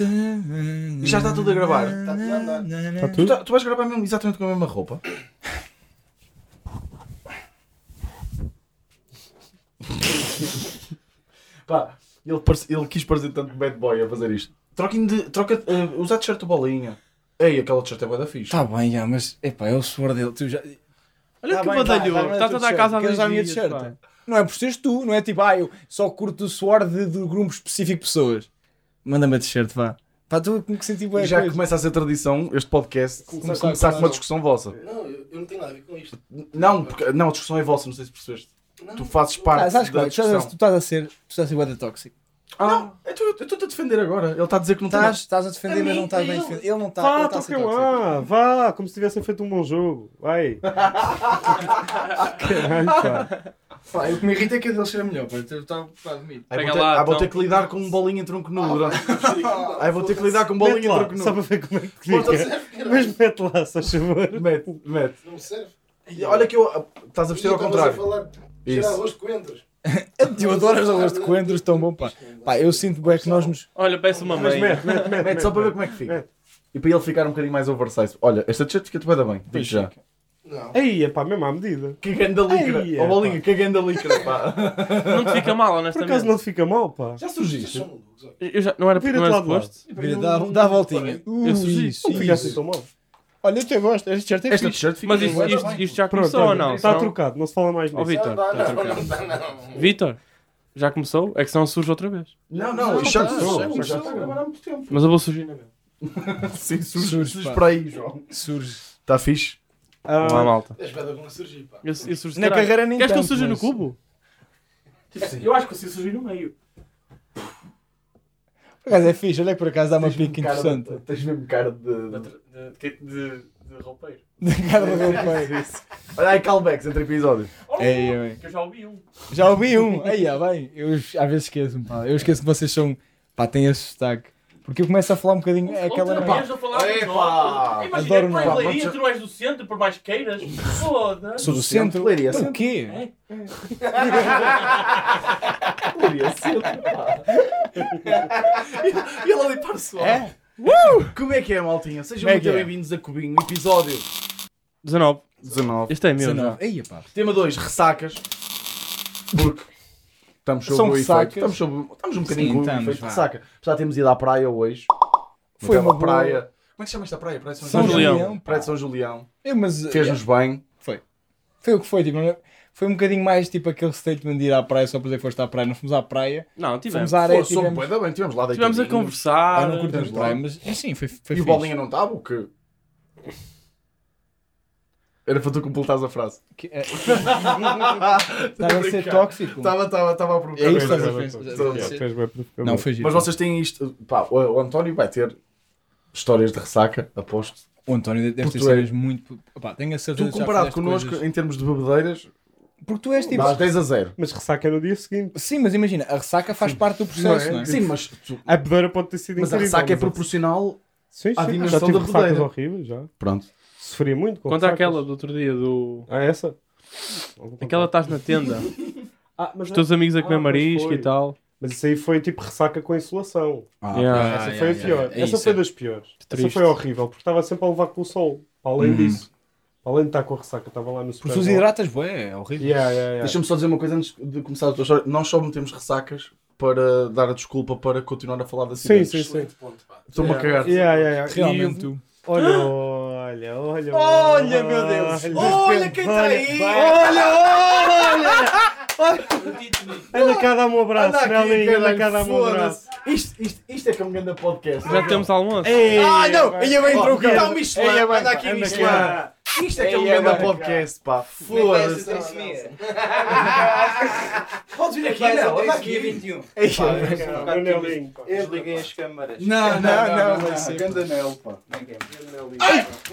E já está tudo a gravar. Está tudo a andar. Está Tu, tudo? tá- tu vais gravar mesmo exatamente com a mesma roupa? Pá, ele, parece- ele quis parecer tanto bad boy a fazer isto. Troquem de. Troca. Uh, usa t-shirt ou bolinha. Ei, aquela t-shirt é bué da fixe. Está bem, já, mas epá, é o suor dele. Tu já... Olha Tá que bem, tá, badalhou. tá, Estás tá, a dar tá, casa a queres dois dar a minha dias, t-shirt? pá. Não é por seres tu, não é tipo, ah, eu só curto o suor de, de grupo específico de pessoas. Manda-me a t-shirt, vá. Pá, com que sentir E bem já começa a ser tradição este podcast Começar começar, com uma discussão vossa. Não, eu, eu não tenho nada a ver com isto. Não, porque, não, a discussão é vossa, não sei se percebeste. Não, Tu fazes parte Ah, sabes da? Tu a- discussão. tu estás a ser, tu estás a ser tóxico. Ah, eu estou- eu estou-te a defender agora. Ele está a dizer que não tem Estás, estás a defender, A mas mim, não estás bem a ele. defender. Ele não está, Vá, ele está a toquem lá, vá, como se tivessem feito um bom jogo. Vai. Caralho, pá. Pá, o que me irrita é que a dele seja melhor, pá. Eu estou a dormir. Aí vou ter, lá, ah, vou então. ter que lidar com um bolinho em tronco nu. durante- Aí vou ter que lidar com um bolinho em lá, tronco só nu. para ver como é que Não fica. caralho. Mas mete lá, se faz favor. Mete, mete. Não serve. E Olha que eu. ah, Estás a vestir ao contrário. a falar Isso. arroz de coentros. Eu adoro as aulas de coentros, tão bom, pá. Pá, eu sinto bem que nós nos... Olha, peço uma mãe. mete, mete, mete. Mete só para ver como é que fica. E para ele ficar um bocadinho mais oversize. Olha, esta t-shirt fica-te bem bem. Digo já. Não. Aí, é pá, mesmo à medida. Cagando da licra. Ei, Ó é, bolinha, cagando da licra, pá. Não te fica mal, Por honestamente. acaso não te fica mal, pá. Já surgiste? Eu já, não era, não de lado. suposto. Vira, dá, dá a voltinha. Eu sugiro. isso, Não fica assim tão mal. Olha, eu até gosto. Este t-shirt é Esta fixe. t-shirt fica Mas isto, isto, isto já Pronto, começou ou não? está trocado, não se fala mais Ó nisso. Vitor, Não, está não, trocado. não, não, não. Vitor, já começou? É que senão surge outra vez. Não, não, Não, isto já começou. já Já começou. está a gravar há muito tempo. Mas eu vou surgir na mesma. Sim, surge. Surge, Surge pá. para aí, João. Surge. Está fixe? Ah, Não há malta. És bada bom a surgir, pá. Eu, eu surjo de Na carreira nem Queres que eu tanto, surja no mas- cubo? Eu acho que eu sei surgir no meio. Por acaso é fixe, olha que por acaso dá uma pica cara de- interessante. Tens mesmo cara de. De, de, de roupeiro. Da cara do roupeiro. Olha aí, callbacks entre episódios. Ei, ei. Que eu já ouvi um. Já ouvi um. Aí, ah, bem. Eu às vezes esqueço-me, pá. Eu esqueço que vocês são. Pá, têm esse sotaque. Porque eu começo a falar um bocadinho. É aquela. Outra pá, vez a falar nós. Imagina, Adoro é Leiria, tu não és do centro, por mais que queiras. Foda-se. Sou do centro. Leiria, Então, centro. O quê? É? Leiria, centro, pá. E ele ali para o pessoal. É? Como é que é, maltinha? Sejam é muito é? bem-vindos a Cubinho, episódio 19. 19. Este é meu 19. já. Aí, pá. Tema 2, ressacas. Porque estamos sob São o ressacas. efeito. Estamos, sob, estamos um bocadinho Sim, com o estamos, efeito de vá. ressaca. Já temos ido à praia hoje. Foi Uma boa- praia. Como é que se chama esta praia? Praia de São, São Julião. Julião. Praia de São Julião. Eu, mas. Fez-nos bem. Foi o que foi, tipo. não é- Foi um bocadinho mais tipo aquele statement de ir à praia só para dizer que foste à praia. Nós fomos à praia. Não, tivemos. Fomos à areia. Pô, soube Tivemos. bué da bem. Tivemos lá Tivemos a deitadinhos. conversar. Ah, não curtimos lá. praia, mas é sim, foi, foi E o fixe. Bolinha não estava? O quê? Era para tu completares a frase. É- Estava a ser tóxico. Estava, estava, estava a provocar. É isso, estás a Mas provocador. Não, foi giro. vocês têm isto. Pá, o, António vai ter histórias de ressaca, aposto. O António deve ter histórias muito. Opá, tenho a certeza Tu comparado connosco coisas- em termos de bebedeiras, Porque tu és tipo. dás 10 a 0. Mas ressaca é no dia seguinte. Sim, mas imagina, a ressaca faz parte do processo, Não é? não é? Sim, mas, tu- A bebedeira pode ter sido mas incrível. ressaca é mas a- proporcional. Sim, à sim. dimensão Já tive da bebedeira. horríveis, já. Pronto. Sofria muito com Conta ressacas. aquela do outro dia do. Ah, essa? Aquela estás na tenda. Ah, mas, Os teus amigos a comer Ah, marisco foi. e tal. mas isso aí foi tipo ressaca com insolação. Ah, Yeah. Essa foi a pior. yeah. É Essa isso, foi é. das piores. Triste. Essa foi horrível, porque estava sempre a levar com o sol. Para além Uhum. disso. Para além de estar com a ressaca, estava lá no Porque Super tu os hidratas, bué, é horrível. Yeah, yeah, yeah. Deixa-me só dizer uma coisa antes de começar a tua história. Nós só metemos ressacas para dar a desculpa para continuar a falar da Sim, cidade. sim, sim. Excelente ponto, pá. Estou-me a cagar. Yeah, yeah, yeah. Realmente E- tu. Olha, olha, olha. Olha, meu Deus. Olha quem está aí. Olha, olha. Anda cá, dá-me um abraço, Nelinho. Anda cá, dá-me um abraço. Isto, isto, isto é que é um grande podcast. Já temos almoço. Ei, Ah, não! Ia bem Oh, trocado. então, Michelin, anda aqui, Michelin. Isto é que é um é grande podcast, pá. Foda-se. Podes vir aqui, não. Anda aqui. 21. Ei, Pá, o Nelinho, pá. Desliguei as câmaras. Não, não, não, ser. Ganda anel, pá.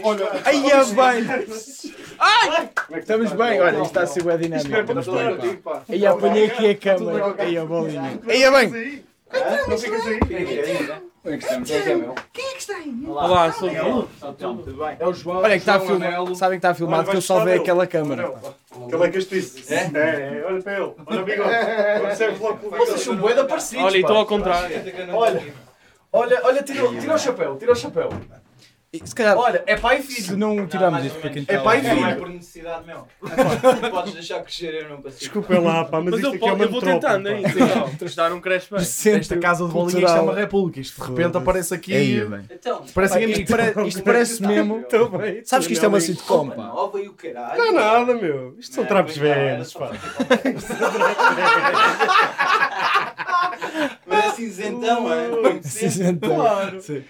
Olha, aí é bem. Estamos bem, olha, isto está a ser bem dinâmico. Estamos bem, pá. Aí apanhei aqui a câmera. Aí a bolinha. Aí é bem. Não ficas aí. Como é que estamos? Quem é que é meu? Olá, sou Então, tudo bem? É o João. Olha que está filmado. Sabem que está filmado que eu salvei aquela câmera. pá. Aquele é castiço. É? É, olha para ele. Olha o bigode. Vocês são bué de parecidos, Olha, e estou pá. ao contrário. Olha. Olha, tira o chapéu, tira o chapéu. Se calhar, Olha, é pai e se filho. não Não, tirarmos isto para quem está É pai lá- e É filho. mais por necessidade meu. Podes deixar crescer, eu não consigo. Desculpem lá, pá, mas, Mas isto eu, aqui é uma eu vou metrópole, tentando, pá. hein? Sim, Isto não cresce bem. Esta casa de bolinha, isto é uma república. Isto de repente aparece aqui. Bem. Então, Parece que isto, pare- isto parece mesmo. Estou bem. Sabes que isto é uma Não, sitcom, pá. nova e o caralho. Não é nada, meu. Isto são Não, trapos pois não, era velhos, só pá. para. Mas é cinzentão, é? Cinzentão. Claro. Sim.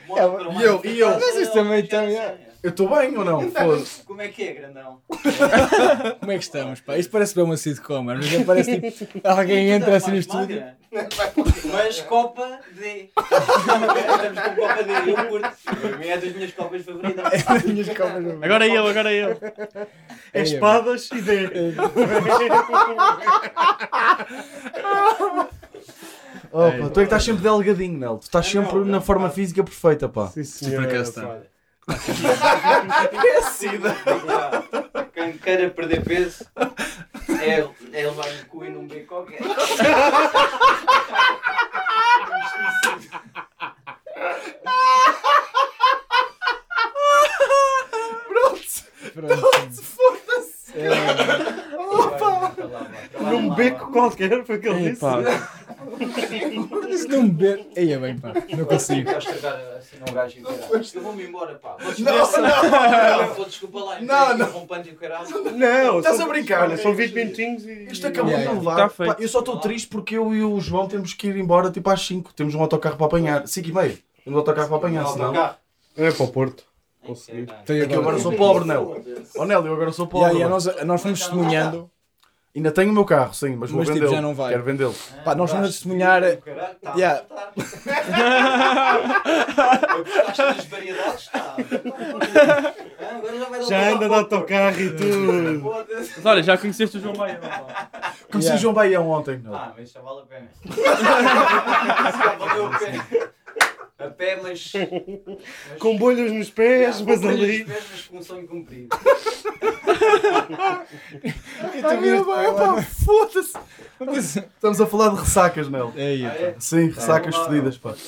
E eu- e eu? Mas também tem, é. Eu estou bem ou não? Foda-se. Como é que é, grandão? Como é que estamos, pá? Isto parece bem uma sitcom, mas parece tipo. Alguém entra assim no Mais estúdio. Mas Copa D. Estamos com Copa D. Eu curto. É das minhas copas favoritas. Agora eu, agora eu. É Eia, espadas e D. Opa, tu é que estás sempre delgadinho, Nel. Tu estás sempre não, na forma física perfeita, pá. Sim, senhor. por pá. Quem queira perder peso é, é levar um cu e não beber qualquer. Pronto. Foda-se. Num beco qualquer, foi o que ele disse. Isso não me bebe. Eia, bem, pá. Não consigo. Quero estragar assim. Eu vou-me embora, pá. Não, não. Vou desculpa lá. Não, não. Não, Estás a brincar? Olha, são 20 minutinhos e. Isto acabou de levar. Tá eu só estou triste porque eu e o João temos que ir embora tipo às 5. Temos um autocarro para apanhar. 5 e meio. Temos um autocarro para apanhar, senão. É para o Porto. É que eu agora sou pobre, Nel. Oh, Nel, eu agora sou pobre. Yeah, yeah, mano. nós, nós fomos testemunhando. Ainda tenho o meu carro, sim, mas vou Mas, tipo, vendê-lo. já não vai. Quero vendê-lo. Pá, nós vamos testemunhar. Caralho, tá. Yeah. Tá. Das variedades? Tá. Ah, Agora já vai dar Já anda de autocarro e tudo. Mas olha, já conheceste o João Maia. pá. Conheci Yeah. o João Baião ontem. Nel. Ah, mas já vale a pena. já valeu a pena. A pé, mas. mas Com bolhas nos pés, Yeah, mas com bolhas ali. nos pés, mas com um sonho cumprido. Meu bem, pá, foda-se. Estamos a falar de ressacas, Nel. Eia, Ah, é? Sim, ressacas Vamos lá, fedidas, pá.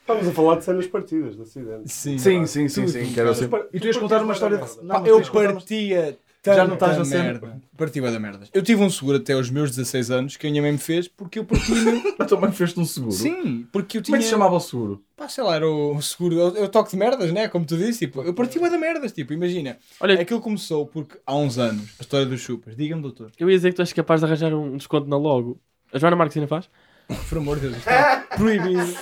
Estamos a falar de cenas partidas de acidente. Sim. Sim, sim, sim, sim. tudo. Quero sempre. E tu ias contar uma história de. Merda. Não, Pá, mas eu tu ias contar uma- partia Já não estás tanta a ser- merda. Parti bué da merda. Eu tive um seguro até aos meus 16 anos que a minha mãe me fez porque eu parti mesmo. A tua mãe fez-te um seguro? Sim, porque eu Como tinha. é que se chamava o seguro? Pá, sei lá, era o seguro. Eu, eu toque de merdas, né? Como tu disse. Tipo, eu parti da merdas. Tipo, imagina. Olha, Aquilo começou porque há uns anos, a história dos chupas. Diga-me, doutor. eu ia dizer que tu és capaz de arranjar um desconto na logo. A Joana Marques ainda faz? Por amor de Deus, isto está proibido.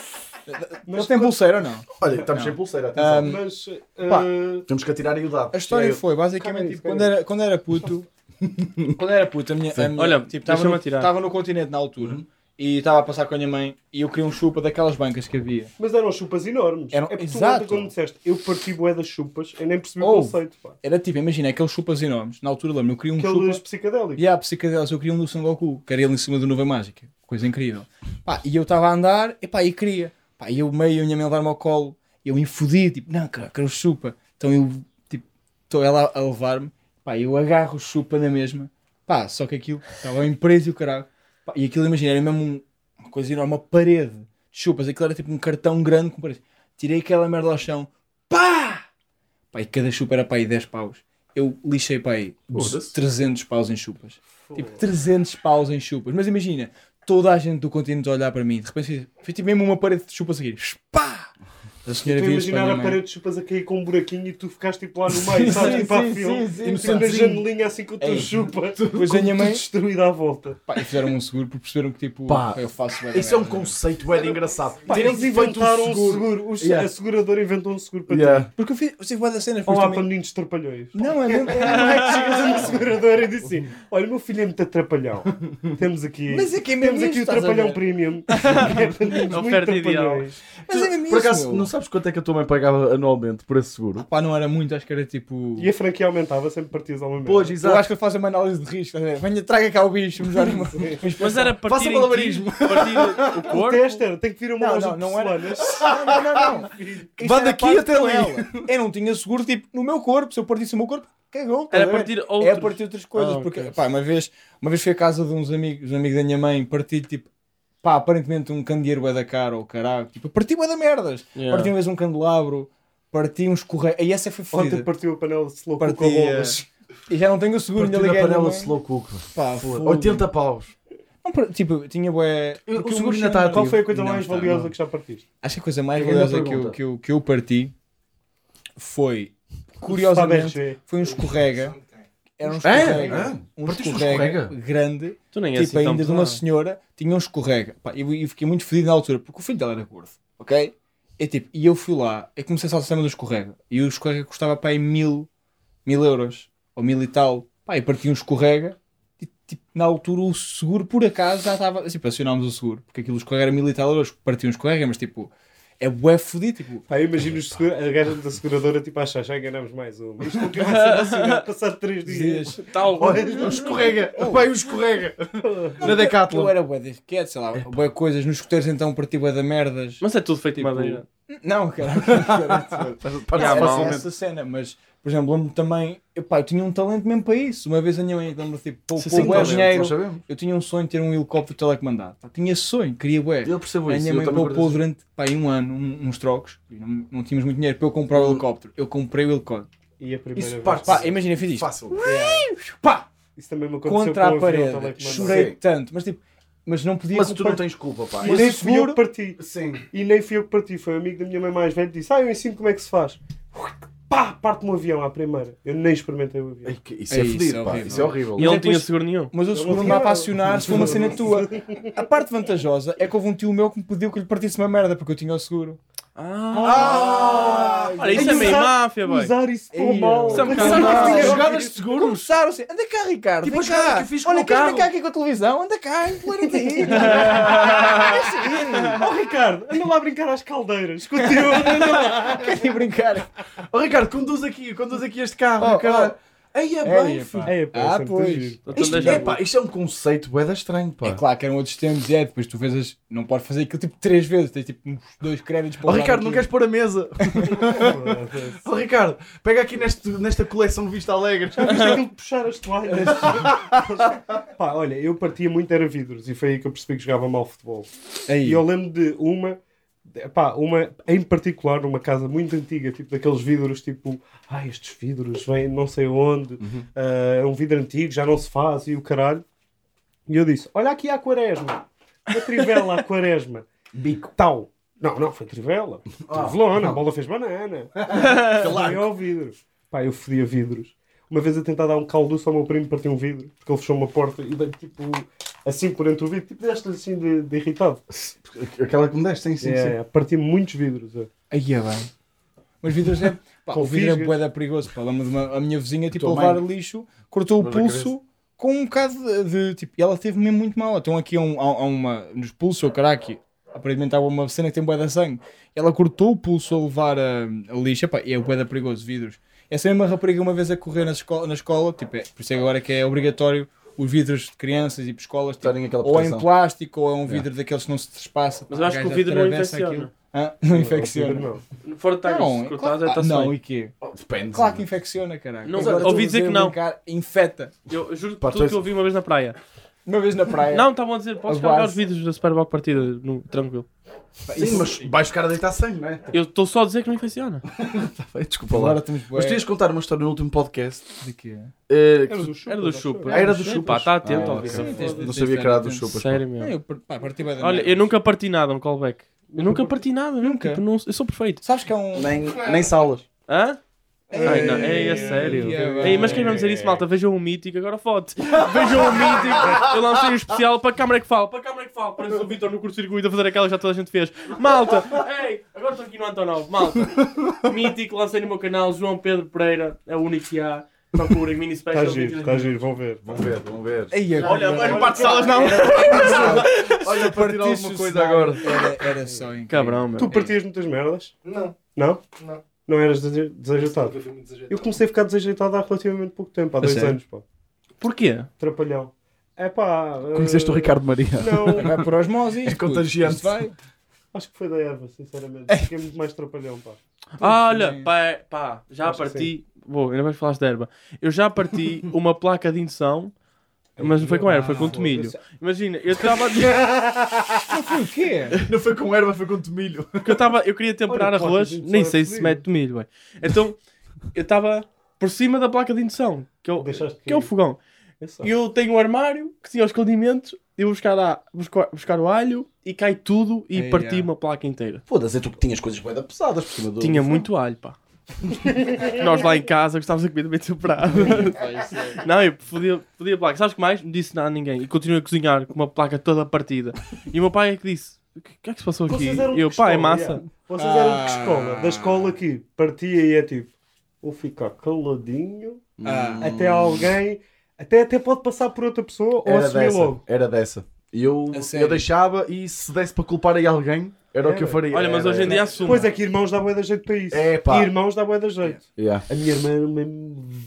Mas tem pulseira ou não? Olha, estamos Não. sem pulseira, atenção. Ahm, Mas. Pá. eh, Temos que atirar aí o dado. A história Tirei- foi basicamente tipo, quando era, quando era puto. quando era puto, a minha. A minha Olha, tipo, estava no, no continente na altura e estava a passar com a minha mãe e eu queria um chupa daquelas bancas que havia. Mas eram chupas enormes. Eram- é porque tu Exato. quando disseste eu parti bué das chupas, eu nem percebi Oh. o conceito, pá. Era tipo, imagina, aqueles chupas enormes. Na altura lembro, eu queria um Aqueles chupa. psicadélicos. E a psicadelas, eu queria um do Son Goku, que era ele em cima do Nuvem Mágica. Coisa incrível. Pá, e eu estava a andar, e pá, e queria. Pá, e eu meio, a minha mãe levar-me ao colo, eu me fodi, tipo, não, cara, quero chupa. Então eu, tipo, estou ela a levar-me, pá, eu agarro o chupa na mesma, pá, só que aquilo estava em preso e o caralho. Pá, e aquilo, imagina, era mesmo um- uma coisa enorme, uma parede de chupas, aquilo era tipo um cartão grande com parede. Tirei aquela merda ao chão, pá! Pá, e cada chupa era pá aí 10 paus. Eu lixei pá aí Foda-se. 300 paus em chupas. Tipo, 300 paus em chupas. Mas imagina, toda a gente do continente a olhar para mim. De repente fiz, tipo mesmo uma parede de chupas a seguir. A senhora Estou a para a imaginar a mãe. parede de chupas a cair com um buraquinho e tu ficaste tipo lá no meio, sabes? Sim, tipo a sim, filme. sim, sim. Tipo na Inocentezinho. janelinha assim com o teu Ei. chupa. Depois a minha mãe- Destruída à volta. Pá, e fizeram um seguro porque perceberam que tipo, Pá, eu faço da Isso é um conceito é de engraçado. Pá, eles inventaram um um seguro. A seguradora inventou um seguro para ti. Yeah. Porque eu fiz, tive bué das cenas. Olá, também- paninhos trapalhões. Não, é mesmo. é- Não é que chegas a uma seguradora e diz assim: Olha, o meu filho é muito atrapalhão. Temos aqui, Mas é que é mesmo temos aqui o a trapalhão premium. É paninhos muito Oferta ideal. trapalhões. Mas é mesmo Por isso, acaso, não sabes quanto é que a tua mãe pagava anualmente por esse seguro? Pá, não era muito, acho que era tipo. E a franquia aumentava sempre partias ao mesmo. Pois, Eu exato. acho que ele faz uma análise de risco. ver? Venha, traga cá o bicho, dar uma. Mas era partir Faça malabarismo. ti, partir o O corpo. teste era: tem que vir a uma Não, loja não, não era-. Não, não, não, não. Vá daqui até ali. ela. Eu não tinha seguro, tipo, no meu corpo. Se eu partisse o meu corpo, cagou. Era a partir É a partir de outras coisas. Ah, porque, ok. pá, uma vez, uma vez fui à casa de uns amigos, um amigo da minha mãe, parti tipo pá, aparentemente um candeeiro é da cara ou caralho. Tipo, parti da merdas. Yeah. Parti uma vez um candelabro, parti uns correios. Aí essa foi Ontem fodida. partiu a panela de slow Parti, cook bolas. E já não tenho o seguro, ainda liguei. minha panela mãe. slow cook. Pá, Foda. fogo. 80 paus. Não, tipo, tinha bué. Eu- o seguro ainda está chão- Qual foi a coisa Não mais valiosa não. que já partiste? Acho que a coisa mais a valiosa que eu, que, eu, que eu parti foi, curiosamente, foi um escorrega. Era um É? escorrega. É? Um Partiste um escorrega, escorrega? grande, Tu nem é tipo assim ainda de uma senhora, tinha um escorrega. Pá, e eu, eu fiquei muito fedido na altura, porque o filho dela era gordo, ok? E, tipo, e eu fui lá, e comecei a o sistema do escorrega. E o escorrega custava para aí mil, mil euros, ou mil e tal. Pá, e parti um escorrega, e tipo, na altura o seguro, por acaso, já estava, assim, acionámos o seguro, porque aquilo escorrega era mil e tal euros, parti um escorrega, mas tipo, é bué fodido, tipo, Pá, segura- a gaja da seguradora tipo a achar, já enganamos mais uma. Isto nunca vai ser nacional, passado 3 dias. Tal. O escorrega. Vai o escorrega. Na Decathlon. Eu era bué de quieto, sei lá, bué coisas, nos escuteiros então parti bué da merdas. Mas é tudo feito de Tipo, madeira. Não, caralho. Para Não, fácil. essa, essa cena, mas, por exemplo, lembro-me também, epá, eu tinha um talento mesmo para isso. Uma vez a minha mãe, lembro-me, tipo, pô, Sim, pô, sim, dinheiro. Eu tinha um sonho de ter um helicóptero telecomandado. Pá, tinha esse sonho, queria bué. Eu percebo A isso. minha eu mãe poupou durante pá, um ano um- uns trocos. E Não, não tínhamos muito dinheiro para eu comprar o helicóptero. Eu comprei o helicóptero. E a primeira Isso vez. parte- Pá, imagina, eu fiz isso. isto. Fácil. Pá! Isso também me aconteceu Contra a parede. Chorei Sim. tanto. Mas tipo, mas não podia Mas tu não tens culpa, pá. E nem fui eu que parti. Sim. E nem fui eu que parti. Foi um amigo da minha mãe mais velho que disse: Ah, eu ensino como é que se faz. Pá, parte-me um avião à primeira. Eu nem experimentei o avião. Ei, que- Isso É é isso, fodido, é pá. horrível. Isso é horrível. E ele não depois- tinha seguro nenhum. Mas o seguro não dá para acionar se for uma cena tua. A parte vantajosa é que houve um tio meu que me pediu que lhe partisse uma merda porque eu tinha o seguro. Ah! Olha, isso é meio máfia, boy. Usar isso Ei, mal. Isso é um bocado Começaram jogadas de seguro. Começaram assim, anda cá Ricardo, Tipo as que eu fiz com Olha, queres brincar aqui com a televisão? Anda cá, implora-te aí. Oh Ricardo, anda lá a brincar às caldeiras. Continua. Quer ir brincar? Ó Ricardo, conduz aqui, conduz aqui este carro. Oh, Ei, é bem, filho. É, pá, Ah, isso é pois. giro. Então Isto, deixa- é, pá, isto é um conceito bué da estranho, pá. É claro que eram outros tempos, é, depois tu vês as... Não podes fazer aquilo tipo três vezes, tens tipo uns dois créditos para Ó usar Ricardo, não aquilo. queres pôr a mesa? Ó Ricardo, pega aqui neste, nesta coleção Vista Alegre. Isto é aquilo de puxar as toalhas. Pá, olha, eu partia muito era vidros e foi aí que eu percebi que jogava mal futebol. Aí. E eu lembro de uma, pá, uma em particular, numa casa muito antiga, tipo daqueles vidros, tipo, ah, estes vidros vêm não sei onde, ah, é um vidro antigo, já não se faz e o caralho. E eu disse: Olha aqui a quaresma, a trivela à quaresma, Bico. tal. Não, não, foi trivela. Trivelona, a bola fez banana. Foi ao vidro. Pá, eu fodia vidros. Uma vez a tentar dar um calduço ao meu primo partiu um vidro, porque ele fechou uma porta e dei tipo assim por entre o vidro, tipo deste assim de, de irritado. Aquela que me deste, sim, sim, sim. É, parti muitos vidros. é. Aí é bem. Mas vidros é. Pá, o vidro é fisgas. bué da perigoso. Pá, uma, a minha vizinha, tipo, a levar mãe. lixo, cortou o Mas pulso com um bocado de, de- Tipo, e ela teve mesmo muito mal. Então aqui há, um, há, há uma. Nos pulsos, ou caralho, aparentemente há uma cena que tem bué da sangue. Ela cortou o pulso a levar a, a lixo. Epá, e é bué da perigoso, vidros. Essa mesma rapariga uma vez a correr na escola, na escola tipo, é, por isso é agora que é obrigatório os vidros de crianças e escolas, tipo, ou é em plástico ou é um vidro daqueles que não se trespassa. Mas eu acho que o vidro não infecciona. aquilo. Hã? Não infecciona. Não. Fora de Não, claro- é ah, não, não, e quê? Oh, Depende. Claro que infecciona, caralho. Não, ouvi dizer que não. brincar, Infeta. Eu juro Pá, tudo tu que eu vi uma vez na praia. Uma vez na praia. Não, estavam a dizer, podes A carregar os vídeos da Superboc partida, no, tranquilo. Sim, mas vais ficar a deitar sangue, não é? Eu estou só a dizer que não infecciona. Desculpa lá. Agora bué. Mas tu ias contar uma história no último podcast. de quê? eh, que Era tu- do chupa. Era do chupa. Ah, era do Pá, chupas. está atento Ah, ao ok. vídeo. Sim, tens de- Não tens sabia de que era atento. chupas. Sério mesmo. eu, pá, Olha, eu nunca parti nada no callback. Eu nunca parti nada. Nunca? Tipo, não, eu sou perfeito. Sabes que é um... Nem, nem salas. Hã? Ai, não, é, é sério. Ei, Ei, mas quem vai dizer isso, malta? Vejam o Mítico, agora foto. Vejam o Mítico. Eu lancei um especial para a câmara que fala. Para a câmara que fala. Parece o Vitor no curto-circuito a fazer aquela que já toda a gente fez. Malta, ei, agora estou aqui no Antonov. Malta, Mítico, lancei no meu canal. João Pedro Pereira, é o único que há. Procurem mini special. Está Tá giro, está giro, vão ver. Vamos ver, vamos ver. Ei, agora- Olha, mano, parte de salas não. Olha, para tirar alguma coisa agora. Era, era só incrível. Cabrão, meu. Tu partias muitas merdas? Não, Não? não. Não eras desajeitado? Eu comecei a ficar desajeitado há relativamente pouco tempo, há dois sério? anos, pá. Porquê? Trapalhão. É pá. eh, Conheceste o Ricardo Maria? Não, Vai por osmose É contagiante. vai. acho que foi da erva, sinceramente. Fiquei muito mais trapalhão, pá. Ah, olha, pá, pá, já Acho parti. Vou, ainda vais falar de erva. Eu já parti uma placa de indução Mas não foi com erva, foi com Ah, tomilho. foda-se. Imagina, eu estava. Não foi o quê? Não foi com erva, foi com tomilho. Porque eu, tava, eu queria temperar Olha, arroz, nem é sei se mete milho, bem. Então, eu estava por cima da placa de indução, que é o, Deixaste que é o fogão. Eu só. E eu tenho um armário que tinha os condimentos, eu vou buscar, buscar, buscar o alho e cai tudo e Ei, parti é. uma placa inteira. Foda-se, é tu que tinhas coisas bem pesadas por cima do. Tinha muito alho, pá. Nós lá em casa gostávamos da comida bem temperada. Não, eu podia, podia a placa. Sabes o que mais? Não disse nada a ninguém. E continuei a cozinhar com uma placa toda partida. E o meu pai é que disse: O que, o que é que se passou aqui? Vocês eram E eu, de pá, é massa. yeah. Vocês eram de que Ah. escola? Da escola que partia e é tipo, vou ficar caladinho Ah. até alguém, até, até pode passar por outra pessoa ou assumir dessa. logo. Era dessa. E eu, eu deixava e se desse para culpar aí alguém, era o que eu faria. Olha, mas Era- hoje em dia assumo. Pois é que irmãos dá bué da jeito para isso. É, pá. Irmãos dá bué da jeito. Yeah. A minha irmã era uma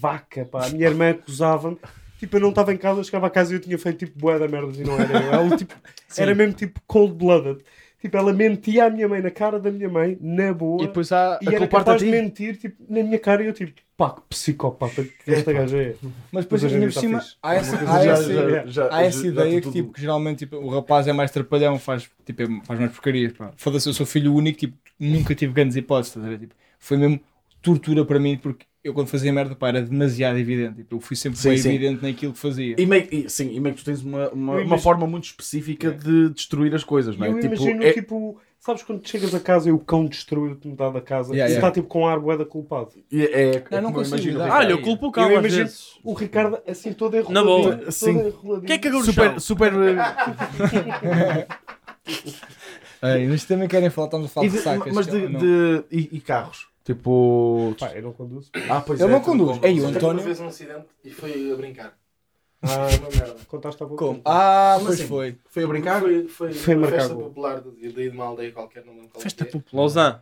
vaca, pá. A minha irmã acusava-me. Tipo, eu não estava em casa, eu chegava a casa e eu tinha feito tipo bué da merda e não era eu. Ela, tipo, era mesmo tipo cold-blooded. Tipo, ela mentia à minha mãe na cara da minha mãe, na boa. E depois há. E a era capaz a de ti? mentir tipo, na minha cara e eu tipo, pá, que psicopata que esta gaja é. Mas depois, ainda por cima, tá há essa, coisa há já- essa, já- já- há essa ideia que, tipo, que geralmente tipo, o rapaz é mais trapalhão, faz, tipo, é- faz mais porcarias. Foda-se, eu sou filho único, tipo, nunca tive grandes hipóteses. ver? Tipo, foi mesmo tortura para mim, porque eu quando fazia merda, pá, era demasiado evidente. Tipo, eu fui sempre Sim, bem sim. evidente naquilo que fazia. E meio, e, sim, e meio que tu tens uma, uma, Eu uma imagino- forma muito específica de destruir as coisas, não é? eu Tipo, imagino, é- tipo, sabes quando chegas a casa e o cão destruiu-te metade da casa Yeah, e yeah. está tipo com ar bué culpado. é, é, Não, não consigo imagino. Ricardo. Olha, eu culpo o cão Eu imagino- vezes. O Ricardo assim todo enroladinho. Na boa. todo Sim. enroladinho. Quem é que no Super, super. eh, Ei, mas também querem falar, estamos a falar e de de- sacas. mas que- de, não. de- e, e carros? Tipo. Pá, eu não conduzo. Ah, pois Ele é, não tu conduz. conduzes. Ei, o António- vez um acidente e foi a brincar. Ah, Foi uma merda. contaste há pouco Como? tempo. Ah, mas assim? foi. Foi a brincar? Foi, foi, Foi uma festa gol. popular de, de, de uma aldeia qualquer, não lembro qual Festa é. popular. Lausanne.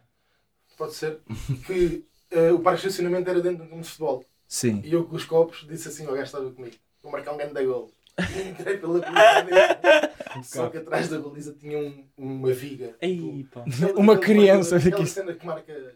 Pode ser. Que eh, o parque de estacionamento era dentro de um campo de futebol. Sim. E eu com os copos disse assim ao gajo que estava comigo: vou marcar um grande gol. E entrei pela baliza. Só que atrás da baliza tinha um- uma viga. Ei, pá. Uma criança Aquela cena que marca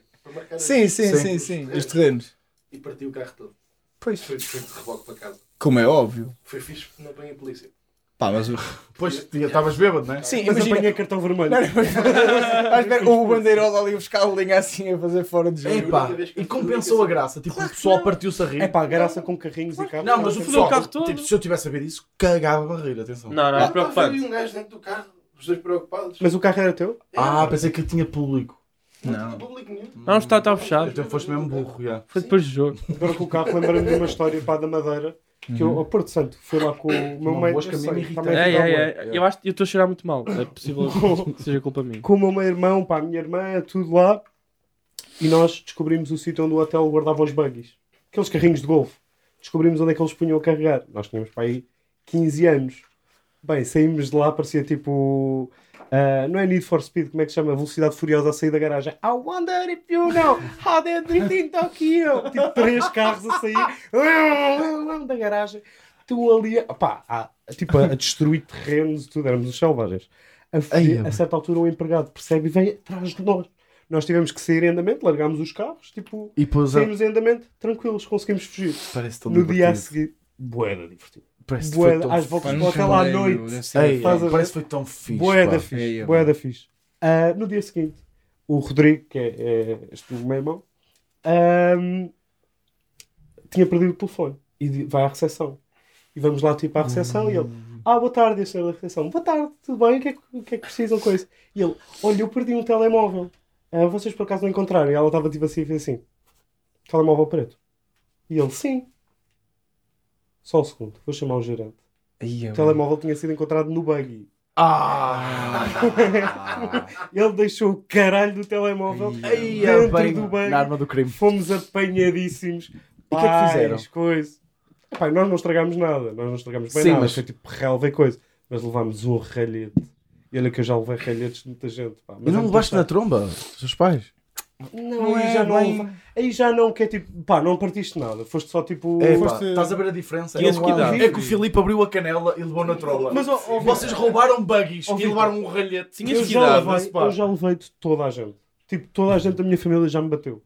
Sim, sim, Sim. sim, sim. Os terrenos. E partiu o carro todo. Pois. Foi, foi de reboque para casa. Como é óbvio. Foi fixe porque não apanhei a polícia. Pá, mas o. Pois, estavas bêbado, não é? Sim, Mas imagina. apanhei cartão vermelho. Não, mas- o bandeirola ali buscar a linha assim a fazer fora de jogo. Epá, e compensou a graça. Tipo, o pessoal partiu-se a rir. É pá, graça com carrinhos e carros. Não, mas o Fudeu pessoal, o carro todo. tipo, se eu tivesse a ver isso, cagava a rir, atenção. Não, não, é Ah, preocupante. Havia um gajo dentro do carro, os dois preocupados. Mas o carro era teu? Ah, pensei que tinha público. Não, Não. tinha público nenhum. Não, está, está fechado. Então foste mesmo burro, já. Foi depois do jogo. Agora com o carro, lembrando de uma história pá, da Madeira. Que eu, ao Porto Santo, fui lá com o meu meio. mosca irritante. também É, é, é. Eu acho que eu estou a cheirar muito mal. É possível que seja culpa minha. com o meu irmão, pá, a minha irmã, tudo lá. E nós descobrimos o sítio onde o hotel guardava os buggies. Aqueles carrinhos de golfe. Descobrimos onde é que eles punham a carregar. Nós tínhamos para aí 15 anos. Bem, saímos de lá, parecia tipo. Ah, não é Need for Speed, como é que se chama? Velocidade Furiosa a sair da garagem. I wonder if you know how they drift in Tokyo. Tipo, três carros a sair da garagem. Tu ali, a- pá, a, tipo, a, a destruir terrenos e tudo. Éramos os selvagens. A, a certa altura, o empregado percebe e vem atrás de nós. Nós tivemos que sair em andamento, largámos os carros, tipo, E pôs a... saímos em andamento, tranquilos, conseguimos fugir. Parece tão No dia a divertido. seguir, boeda divertido. Parece que foi Boeda, tão às fixe. voltas Pá, à noite. deve ser- Ei, Estás a ver? parece que foi tão fixe. Boeda pá. fixe, fixe. Ah, no dia seguinte, o Rodrigo, que é, é este meu irmão, ahm, tinha perdido o telefone e di- vai à recepção. E vamos lá tipo à recepção e ele, ah, boa tarde, e a senhora da recepção, boa tarde, tudo bem, o que é que, o que, é que precisam com isso? E ele, olha, eu perdi um telemóvel, Ah, vocês por acaso não encontraram? E ela estava tipo assim, fez assim, telemóvel preto. E ele, sim. Só um segundo, vou chamar o gerente. O telemóvel tinha sido encontrado no buggy. Ah! Ele deixou o caralho do telemóvel dentro bem, do banco. na arma do crime. Fomos apanhadíssimos. E o que é que fizeram? Coisa. Epá, nós não estragámos nada. Nós não estragámos bem Sim, nada. mas- Foi tipo relva e coisa. Mas levámos um ralhete. E olha que eu já levei ralhetes de muita gente. Pá. Mas E não é muito levaste na tromba? Os seus pais? Não, é aí já não. leva- Aí já não, que é tipo, pá, não partiste nada. Foste só tipo. É, pá, Foste- estás a ver a diferença? É cuidado. É que o Filipe abriu a canela e levou na tromba. Mas, ó, ó, Vocês roubaram buggies Ó, e levaram um ralhete. Tinhas eu, que já levei, eu já levei de toda a gente. Tipo, toda a gente da minha família já me bateu.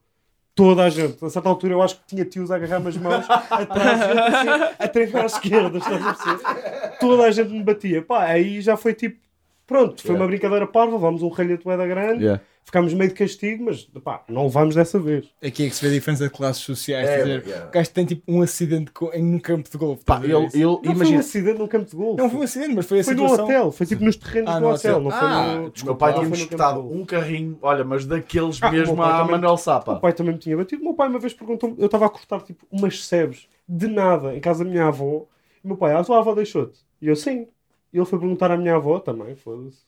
toda a gente. A certa altura eu acho que tinha tios a agarrar-me as mãos atrás assim, a treinar à esquerda, estás a perceber? Toda a gente me batia. Pá, aí já foi tipo, pronto, foi Yeah. uma brincadeira parva, levámos um ralhete da grande, Yeah. Ficámos meio de castigo, mas pá, não levámos dessa vez. Aqui é que se vê a diferença de classes sociais. É, dizer, yeah. O gajo tem tipo um acidente em um campo de golfe. Pá, isso? ele, Não foi um imagina, acidente num campo de golfe. Não foi um acidente, mas foi a Foi no hotel, foi tipo nos terrenos Ah, do no hotel, hotel. não foi Ah, no... o meu desculpa, pai de golfe. um carrinho, olha, mas daqueles Ah, o mesmo a também- Manuel O Sapa. meu pai também me tinha batido. O meu pai uma vez perguntou eu estava a cortar tipo umas sebes de nada em casa da minha avó. E o meu pai, ah, a tua avó deixou-te? E eu, sim. E ele foi perguntar à minha avó também, foda-se.